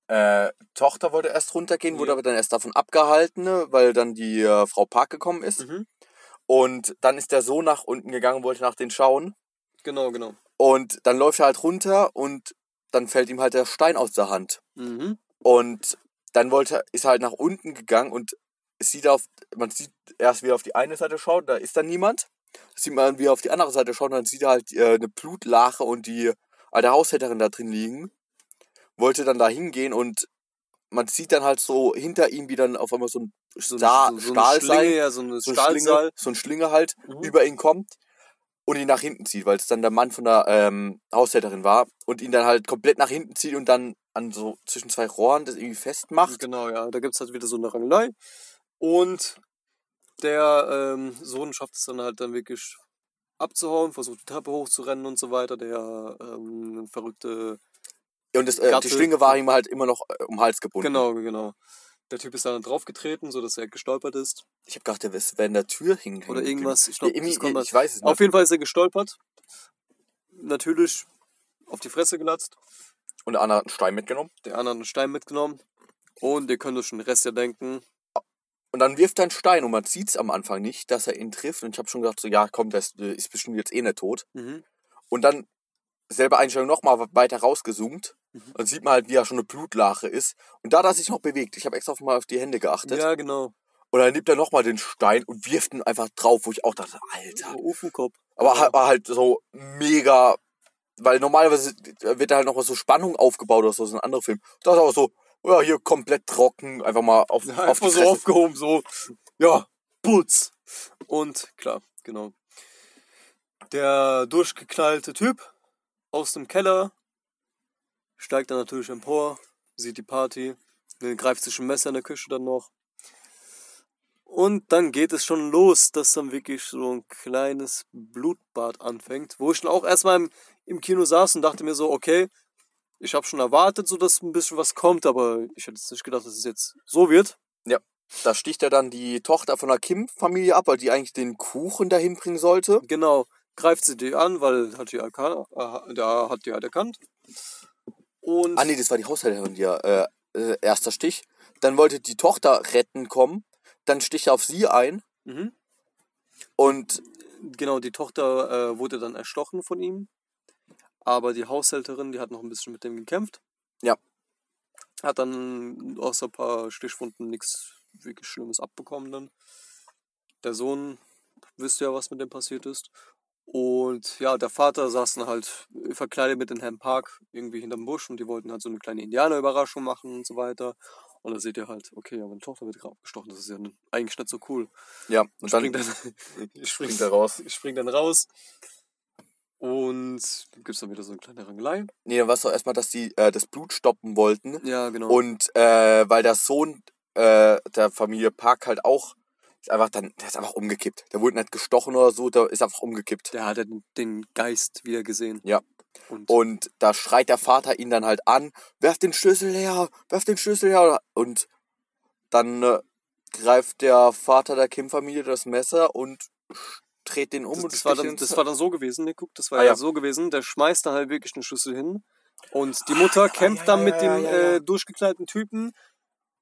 äh, Tochter wollte erst runtergehen, wurde Ja. aber dann erst davon abgehalten, ne, weil dann die äh, Frau Park gekommen ist. Mhm. Und dann ist der Sohn nach unten gegangen, wollte nach den schauen. Genau, genau. Und dann läuft er halt runter und dann fällt ihm halt der Stein aus der Hand. Mhm. Und dann wollte, ist er halt nach unten gegangen und sieht auf, man sieht erst, wie er auf die eine Seite schaut, da ist dann niemand. Das sieht man, wie er auf die andere Seite schaut, und dann sieht er halt äh, eine Blutlache und die alte Haushälterin da drin liegen. Wollte dann da hingehen und man sieht dann halt so hinter ihm, wie dann auf einmal so ein So, Sta so, so Stahlseil, Schlinge, ja, so eine so, ein. Schlinge, so ein Schlinge halt Mhm. über ihn kommt und ihn nach hinten zieht, weil es dann der Mann von der ähm, Haushälterin war und ihn dann halt komplett nach hinten zieht und dann an so zwischen zwei Rohren das irgendwie festmacht. Genau, ja. Da gibt es halt wieder so eine Rangelei. Und der ähm, Sohn schafft es dann halt dann wirklich abzuhauen, versucht die Treppe hochzurennen und so weiter. Der ähm, verrückte. Und das, äh, die Schlinge war ihm halt immer noch äh, um den Hals gebunden. Genau, genau. Der Typ ist dann draufgetreten, sodass er gestolpert ist. Ich habe gedacht, der wäre in der Tür hingen. Oder irgendwas. Ich glaube, ja, ich, ich weiß es nicht. Auf jeden Fall ist er gestolpert. Natürlich auf die Fresse gelatzt. Und der andere hat einen Stein mitgenommen. Der andere hat einen Stein mitgenommen. Und ihr könnt euch schon den Rest ja denken. Und dann wirft er einen Stein und man sieht es am Anfang nicht, dass er ihn trifft. Und ich habe schon gedacht, so, ja, komm, der ist, ist bestimmt jetzt eh nicht tot. Mhm. Und dann selbe Einstellung nochmal weiter rausgezoomt. Mhm. Dann sieht man halt, wie er schon eine Blutlache ist. Und da hat er sich noch bewegt. Ich habe extra mal auf die Hände geachtet. Ja, genau. Und dann nimmt er nochmal den Stein und wirft ihn einfach drauf, wo ich auch dachte, Alter. Ofenkopf. Aber halt- war halt so mega, weil normalerweise wird da halt noch so Spannung aufgebaut oder so, so ein anderer Film. Das ist aber so, ja, hier komplett trocken, einfach mal auf, Ja, auf einfach die so aufgehoben, so, ja, Putz. Und klar, genau. Der durchgeknallte Typ aus dem Keller steigt dann natürlich empor, sieht die Party, greift sich ein Messer in der Küche dann noch. Und dann geht es schon los, dass dann wirklich so ein kleines Blutbad anfängt, wo ich dann auch erstmal im, im Kino saß und dachte mir so, okay, ich habe schon erwartet, so dass ein bisschen was kommt, aber ich hätte jetzt nicht gedacht, dass es jetzt so wird. Da sticht er dann die Tochter von der Kim-Familie ab, weil die eigentlich den Kuchen dahin bringen sollte. Genau, greift sie die an, weil hat die erkannt, äh, da hat die halt erkannt. Und Ah nee, das war die Haushälterin hier. Äh, äh, erster Stich. Dann wollte die Tochter retten kommen. Dann sticht er auf sie ein. mhm. Und genau, die Tochter äh, wurde dann erstochen von ihm. Aber die Haushälterin, die hat noch ein bisschen mit dem gekämpft. Ja. Hat dann außer ein paar Stichwunden nichts wirklich Schlimmes abbekommen dann. Der Sohn wüsste ja, was mit dem passiert ist. Und ja, der Vater saß dann halt verkleidet mit in Herrn Park irgendwie hinterm Busch und die wollten halt so eine kleine Indianerüberraschung machen und so weiter. Und da seht ihr halt, okay, ja, meine Tochter wird gerade abgestochen, das ist ja eigentlich nicht so cool. ja, und dann Springt dann, ich spring, springt er raus. ich spring dann raus. Und gibt es dann wieder so eine kleine Rangelei. Nee, dann war es doch erstmal, dass die äh, das Blut stoppen wollten. Ja, genau. Und äh, weil der Sohn äh, der Familie Park halt auch ist einfach dann, der ist einfach umgekippt. Der wurde nicht gestochen oder so, der ist einfach umgekippt. der hat den- Geist wieder gesehen. Ja. Und, Und da schreit der Vater ihn dann halt an, werf den Schlüssel her, werf den Schlüssel her. Und dann äh, greift der Vater der Kim-Familie das Messer und dreht den um das, und das, war dann, das war dann so gewesen, ne? Guck, das war Ah, ja. ja. so gewesen. Der schmeißt dann halt wirklich den Schlüssel hin. Und die Mutter kämpft ja, dann ja, mit ja, dem. Äh, durchgekleideten Typen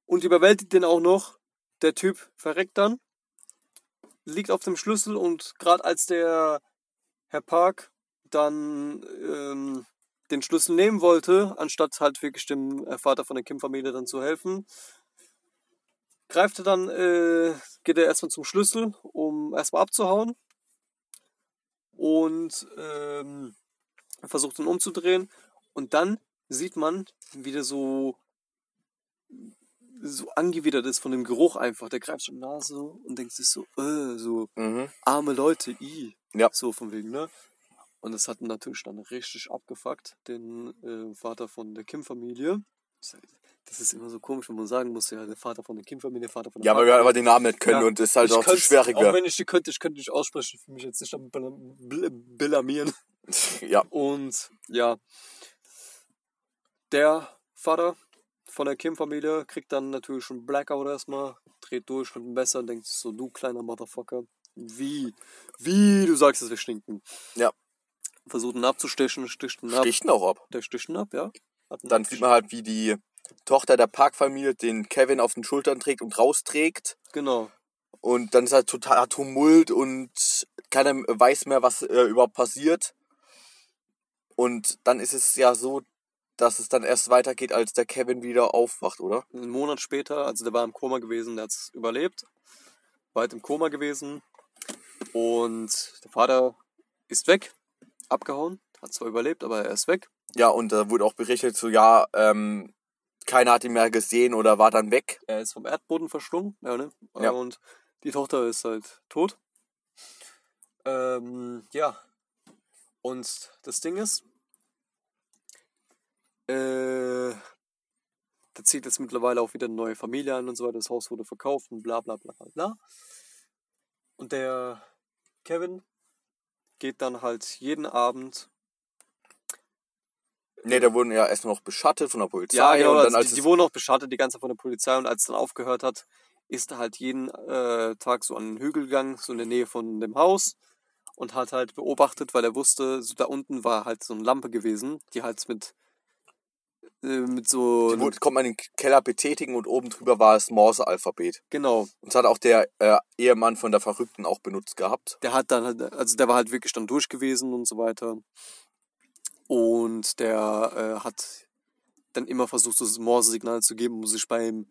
und überwältigt den auch noch. Der Typ verreckt dann, liegt auf dem Schlüssel und gerade als der Herr Park dann ähm, den Schlüssel nehmen wollte, anstatt halt wirklich dem äh, Vater von der Kim-Familie dann zu helfen, greift er dann, äh, geht er erstmal zum Schlüssel, um erstmal abzuhauen und ähm, versucht ihn umzudrehen. Und dann sieht man, wie der so so angewidert ist von dem Geruch einfach. Der greift schon Nase und denkt sich so, äh, so Mhm. arme Leute, i. Ja. So von wegen, ne? Und das hat natürlich dann richtig abgefuckt, den äh, Vater von der Kim-Familie. Das ist immer so komisch, wenn man sagen muss, ja, der Vater von der Kim-Familie, Vater von der Ja, weil wir aber den Namen nicht können Ja. und das ist halt Ich auch zu schwieriger. Auch wenn ich die könnte, ich könnte nicht aussprechen, für mich jetzt nicht am Bla- Bl- blamieren. Ja, Und ja, der Vater von der Kim-Familie kriegt dann natürlich schon Blackout erstmal, dreht durch mit dem Messer und denkt so, du kleiner Motherfucker, wie, wie, du sagst, dass wir stinken. Ja. Versucht ihn abzustechen, sticht ihn ab. stichten auch ab. Der sticht ihn ab, ja. Ihn Dann sieht man halt, wie die Tochter der Park-Familie den Kevin auf den Schultern trägt und rausträgt. Genau. Und dann ist halt total Tumult und keiner weiß mehr, was äh, überhaupt passiert. Und dann ist es ja so, dass es dann erst weitergeht, als der Kevin wieder aufwacht, oder? Einen Monat später, also der war im Koma gewesen, der hat es überlebt. Weit im Koma gewesen. Und der Vater ist weg, abgehauen, hat zwar überlebt, aber er ist weg. Ja, und da wurde auch berichtet, so ja, ähm, keiner hat ihn mehr gesehen oder war dann weg. Er ist vom Erdboden verschlungen. Ja, ne? Ja. Und die Tochter ist halt tot. Ähm, ja. Und das Ding ist, äh, da zieht jetzt mittlerweile auch wieder eine neue Familie an und so weiter. Das Haus wurde verkauft und bla bla bla bla. Und der Kevin geht dann halt jeden Abend Nee, da wurden ja erst noch beschattet von der Polizei. Ja, genau, und dann, also als die, die wurden auch beschattet die ganze Zeit von der Polizei und als es dann aufgehört hat, ist er halt jeden äh, Tag so an den Hügel gegangen, so in der Nähe von dem Haus und hat halt beobachtet, weil er wusste, so da unten war halt so eine Lampe gewesen, die halt mit mit so die wurde, konnte man in den Keller betätigen und oben drüber war das Morse-Alphabet. genau, Und das hat auch der äh, Ehemann von der Verrückten auch benutzt gehabt. der hat dann halt, also der war halt wirklich dann durch gewesen und so weiter. Und der äh, hat dann immer versucht, das Morse-Signal zu geben, um sich beim,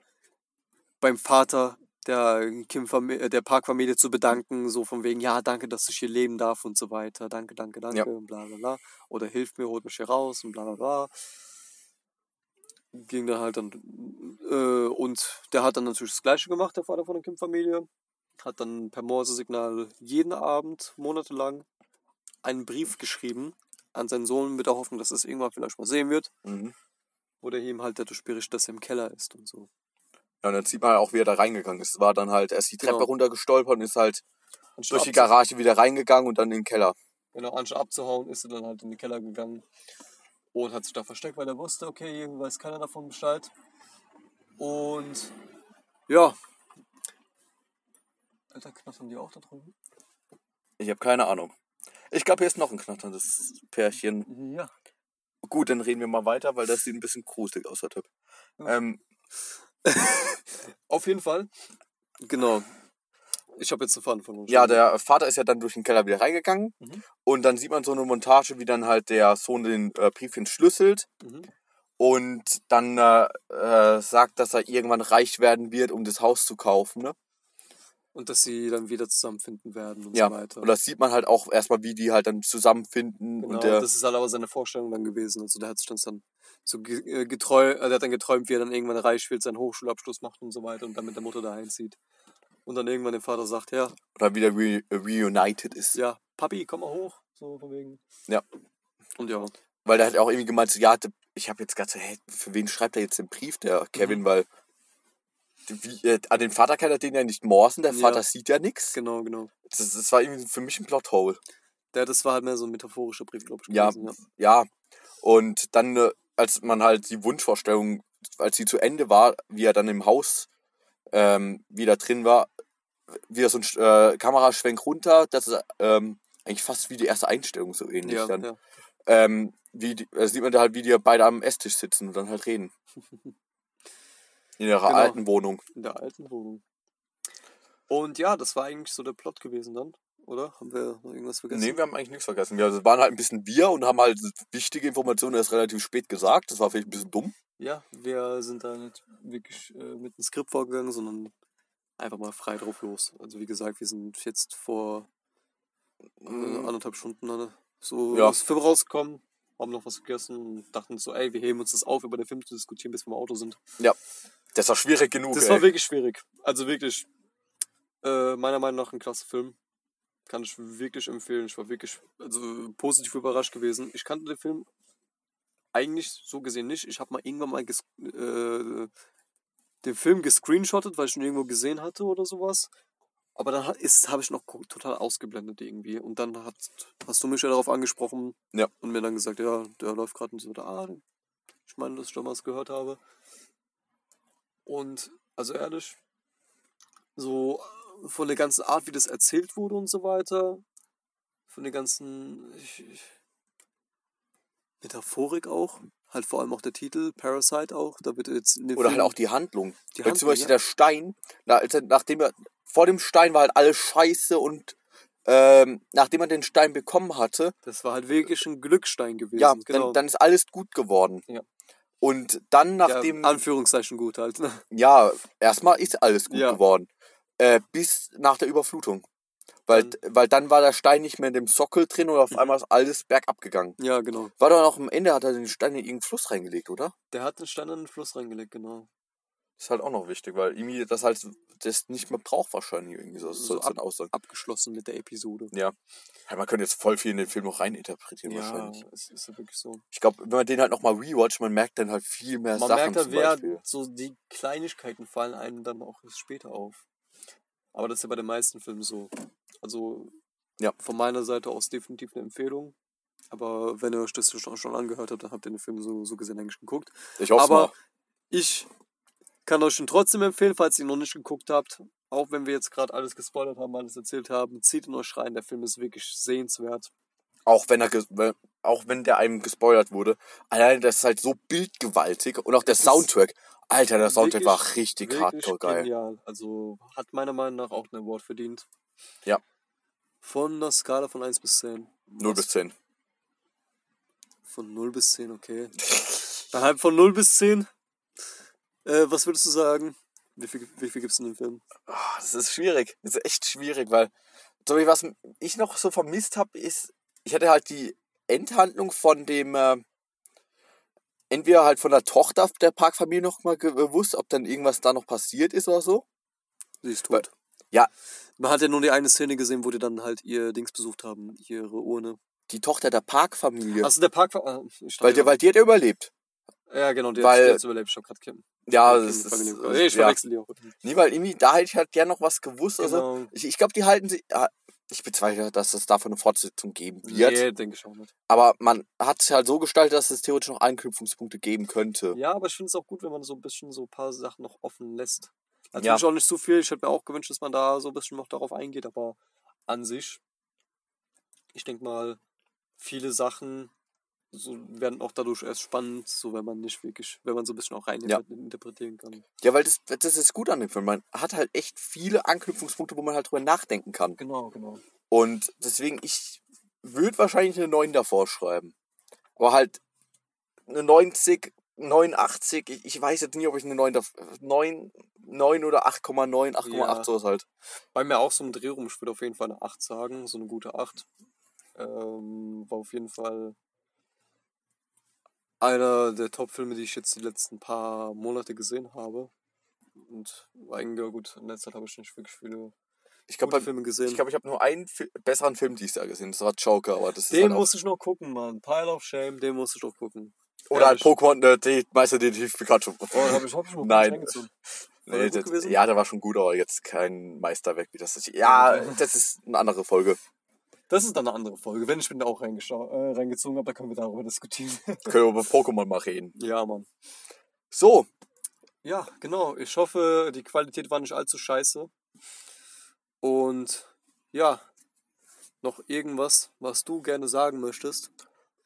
beim Vater der, Kim äh, der Parkfamilie zu bedanken, so von wegen, ja, danke, dass ich hier leben darf und so weiter, danke, danke, danke, Ja. und bla bla bla. Oder hilft mir, holt mich hier raus und bla bla bla. Ging dann halt dann, äh, und der hat dann natürlich das Gleiche gemacht, der Vater von der Kim-Familie. Hat dann per Morse-Signal jeden Abend, monatelang, einen Brief geschrieben an seinen Sohn mit der Hoffnung, dass er es irgendwann vielleicht mal sehen wird. Mhm. wo der ihm halt dadurch berichtet, dass er im Keller ist und so. Ja, und dann sieht man halt auch, wie er da reingegangen ist. War dann halt erst die Treppe Genau. runtergestolpert und ist halt Anstatt durch die Garage wieder reingegangen und dann in den Keller. Genau, anstatt abzuhauen, ist er dann halt in den Keller gegangen und hat sich da versteckt, weil er wusste, okay, hier weiß keiner davon Bescheid. Und ja. Alter, knattern die auch da drüben? Ich habe keine Ahnung. Ich glaube, hier ist noch ein knatterndes Pärchen. Ja. Gut, dann reden wir mal weiter, weil das sieht ein bisschen gruselig aus, der Typ. Ähm, Auf jeden Fall. Genau. Ich habe jetzt eine Faden von uns. ja, der Vater ist ja dann durch den Keller wieder reingegangen. Mhm. Und dann sieht man so eine Montage, wie dann halt der Sohn den äh, Brief entschlüsselt. Mhm. Und dann äh, äh, sagt, dass er irgendwann reich werden wird, um das Haus zu kaufen. Ne? Und dass sie dann wieder zusammenfinden werden und Ja, so weiter. und das sieht man halt auch erstmal, wie die halt dann zusammenfinden. Genau, und der, das ist halt aber seine Vorstellung dann gewesen. Also der hat sich dann, so äh, getreu, äh, der hat dann geträumt, wie er dann irgendwann reich wird, seinen Hochschulabschluss macht und so weiter und dann mit der Mutter da einzieht. Und dann irgendwann dem Vater sagt, ja, oder wieder re reunited ist. ja, Papi, komm mal hoch. So von wegen. Ja. Und ja. Weil der hat auch irgendwie gemeint, so, ja, ich habe jetzt gedacht, so, hä, für wen schreibt er jetzt den Brief, der Kevin, Mhm. weil wie, äh, an den Vater kann er den ja nicht morsen, der Ja. Vater sieht ja nichts. Genau, genau. Das, das war irgendwie für mich ein Plothole. Der, das war halt mehr so ein metaphorischer Brief, glaube ich. Ja, gewesen, ja. Und dann, äh, als man halt die Wunschvorstellung, als sie zu Ende war, wie er dann im Haus ähm, wieder drin war, wieder so ein äh, Kameraschwenk runter, das ist ähm, eigentlich fast wie die erste Einstellung so ähnlich. Ja, dann. ja. Ähm, wie die, äh, sieht man da halt, wie die beide am Esstisch sitzen und dann halt reden. In ihrer Genau. alten Wohnung. In der alten Wohnung. Und ja, das war eigentlich so der Plot gewesen dann, oder? Haben wir noch irgendwas vergessen? Nee, wir haben eigentlich nichts vergessen. Wir waren halt ein bisschen wir und haben halt wichtige Informationen erst relativ spät gesagt. Das war vielleicht ein bisschen dumm. Ja, wir sind da nicht wirklich äh, mit einem Skript vorgegangen, sondern einfach mal frei drauf los. Also wie gesagt, wir sind jetzt vor äh, anderthalb Stunden äh, so Ja. aus dem Film rausgekommen, haben noch was gegessen und dachten so, ey, wir heben uns das auf, über den Film zu diskutieren, bis wir im Auto sind. Das war schwierig genug. Das ey. war wirklich schwierig. Also wirklich, äh, meiner Meinung nach ein klasse Film. Kann ich wirklich empfehlen. Ich war wirklich also, positiv überrascht gewesen. Ich kannte den Film eigentlich so gesehen nicht. Ich habe mal irgendwann mal äh, den Film gescreenshottet, weil ich ihn irgendwo gesehen hatte oder sowas. Aber dann habe ich noch total ausgeblendet irgendwie. Und dann hat, hast du mich ja darauf angesprochen Ja. und mir dann gesagt, ja, der läuft gerade und so. Ah, ich meine, dass ich damals gehört habe. Und also ehrlich, so äh, von der ganzen Art, wie das erzählt wurde und so weiter, von der ganzen ich, ich, Metaphorik auch, halt vor allem auch der Titel, Parasite auch, da wird jetzt Oder halt Film- auch die Handlung. Die Handlung, zum Beispiel ja. der Stein, na, nachdem er, vor dem Stein war halt alles scheiße und ähm, nachdem er den Stein bekommen hatte, Das war halt wirklich ein Glückstein gewesen. ja, genau. dann, dann ist alles gut geworden. Ja. Und dann, ja, nachdem, Anführungszeichen gut halt. ne? ja, erstmal ist alles gut Ja. geworden. Äh, bis nach der Überflutung. Weil, weil dann war der Stein nicht mehr in dem Sockel drin und auf Mhm. einmal ist alles bergab gegangen. Ja, genau. War doch noch am Ende, hat er den Stein in irgendeinen Fluss reingelegt, oder? Der hat den Stein in den Fluss reingelegt, genau. Ist halt auch noch wichtig, weil irgendwie das halt das nicht mehr braucht wahrscheinlich irgendwie so, So so ab- Aussagen. Abgeschlossen mit der Episode. Ja. ja. Man könnte jetzt voll viel in den Film noch reininterpretieren Ja, wahrscheinlich. es ist ja wirklich so. Ich glaube, wenn man den halt nochmal rewatcht, man merkt dann halt viel mehr Man Sachen merkt halt, zum wer Beispiel. so die Kleinigkeiten fallen einem dann auch später auf. Aber das ist ja bei den meisten Filmen so. Also Ja. von meiner Seite aus definitiv eine Empfehlung. Aber wenn ihr euch das schon schon angehört habt, dann habt ihr den Film so, so gesehen eigentlich geguckt. Ich hoffe Aber mal. ich kann euch ihn trotzdem empfehlen, falls ihr ihn noch nicht geguckt habt. Auch wenn wir jetzt gerade alles gespoilert haben, alles erzählt haben, zieht ihn euch rein. Der Film ist wirklich sehenswert. Auch wenn er auch wenn der einem gespoilert wurde. Allein das ist halt so bildgewaltig und auch der Soundtrack. Alter, der Soundtrack wirklich- war richtig hardcore geil. genial. Also hat meiner Meinung nach auch einen Award verdient. Ja. Von einer Skala von 1 bis 10. 0 bis 10. Von 0 bis 10, okay. Dann halt von 0 bis 10. Äh, was würdest du sagen? Wie viel, wie viel gibst du in dem Film? Ah, das ist schwierig. Das ist echt schwierig, weil so wie was ich noch so vermisst habe, ist, ich hatte halt die Endhandlung von dem, äh, entweder halt von der Tochter der Parkfamilie noch mal gewusst, ob dann irgendwas da noch passiert ist oder so. Sie ist Weil- tot. ja. Man hat ja nur die eine Szene gesehen, wo die dann halt ihr Dings besucht haben, ihre Urne. Die Tochter der Parkfamilie. Achso, der Park war. ah, ich weil, weil die hat ja überlebt. Ja, genau, die Weil- hat jetzt überlebt. Ich hab grad Kim. Ja, das ist, nee, ich ja. verwechsel die auch. Nee, weil irgendwie, da hätte ich halt gern noch was gewusst. Also, Genau. ich, ich glaube, die halten sich. ja, Ich bezweifle, dass es davon eine Fortsetzung geben wird. Nee, denke ich auch nicht. Aber man hat es halt so gestaltet, dass es theoretisch noch Anknüpfungspunkte geben könnte. Ja, aber ich finde es auch gut, wenn man so ein bisschen so ein paar Sachen noch offen lässt. Natürlich Ja. auch nicht zu viel. Ich hätte mir auch gewünscht, dass man da so ein bisschen noch darauf eingeht, aber an sich, ich denke mal, viele Sachen so werden auch dadurch erst spannend, so wenn man nicht wirklich, wenn man so ein bisschen auch rein Ja. interpretieren kann. Ja, weil das, das ist gut an dem Film. Man hat halt echt viele Anknüpfungspunkte, wo man halt drüber nachdenken kann. Genau, genau. Und deswegen, ich würde wahrscheinlich eine 9 davor schreiben. Aber halt eine 90, 89, ich, ich weiß jetzt nie, ob ich eine 9, dav- 9, 9 oder 8,9, 8,8 Ja. sowas halt. Bei mir auch so ein Dreh rum, ich würde auf jeden Fall eine 8 sagen, so eine gute 8. Ähm, war auf jeden Fall einer der Top-Filme, die ich jetzt die letzten paar Monate gesehen habe. Und eigentlich ja gut. In letzter Zeit habe ich nicht wirklich viele Ich gute glaube, Filme gesehen. ich, glaub, ich habe nur einen Fi besseren Film dieses Jahr gesehen. Das war Joker, aber das den halt auch, muss ich noch gucken, Mann. Pile of Shame, den muss ich noch gucken. Oder halt Ehrlich. Pokémon, äh, die Meisterdetektiv Pikachu. Oh, hab ich, hab ich mal Nein. Nee, das, ja, der war schon gut, aber jetzt kein Meisterwerk wie das ist. Ja, das ist eine andere Folge. Das ist dann eine andere Folge. Wenn ich bin da auch äh, reingezogen habe, dann können wir darüber diskutieren. Können wir über Pokémon mal reden. ja, Mann. So, Ja, genau. Ich hoffe, die Qualität war nicht allzu scheiße. Und ja, noch irgendwas, was du gerne sagen möchtest.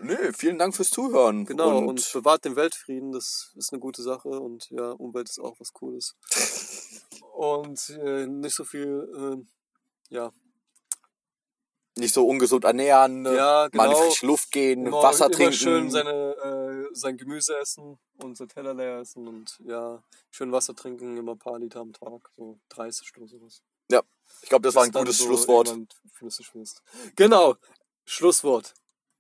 Nö, vielen Dank fürs Zuhören. Genau, und, und bewahrt den Weltfrieden, das ist eine gute Sache und ja, Umwelt ist auch was Cooles. und äh, nicht so viel, äh, ja, nicht so ungesund ernähren, Ja, mal in die genau. frische Luft gehen, immer, Wasser immer trinken. schön seine, äh, sein Gemüse essen und sein Teller leer essen und ja, schön Wasser trinken, immer ein paar Liter am Tag, so 30 oder sowas. ich glaube, das war ein Bis gutes so Schlusswort. Genau, Schlusswort.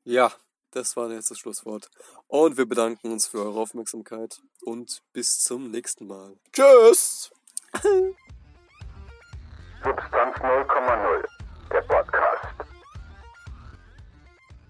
Ja, das war jetzt das Schlusswort. Und wir bedanken uns für eure Aufmerksamkeit und bis zum nächsten Mal. Tschüss! Substanz 0,0.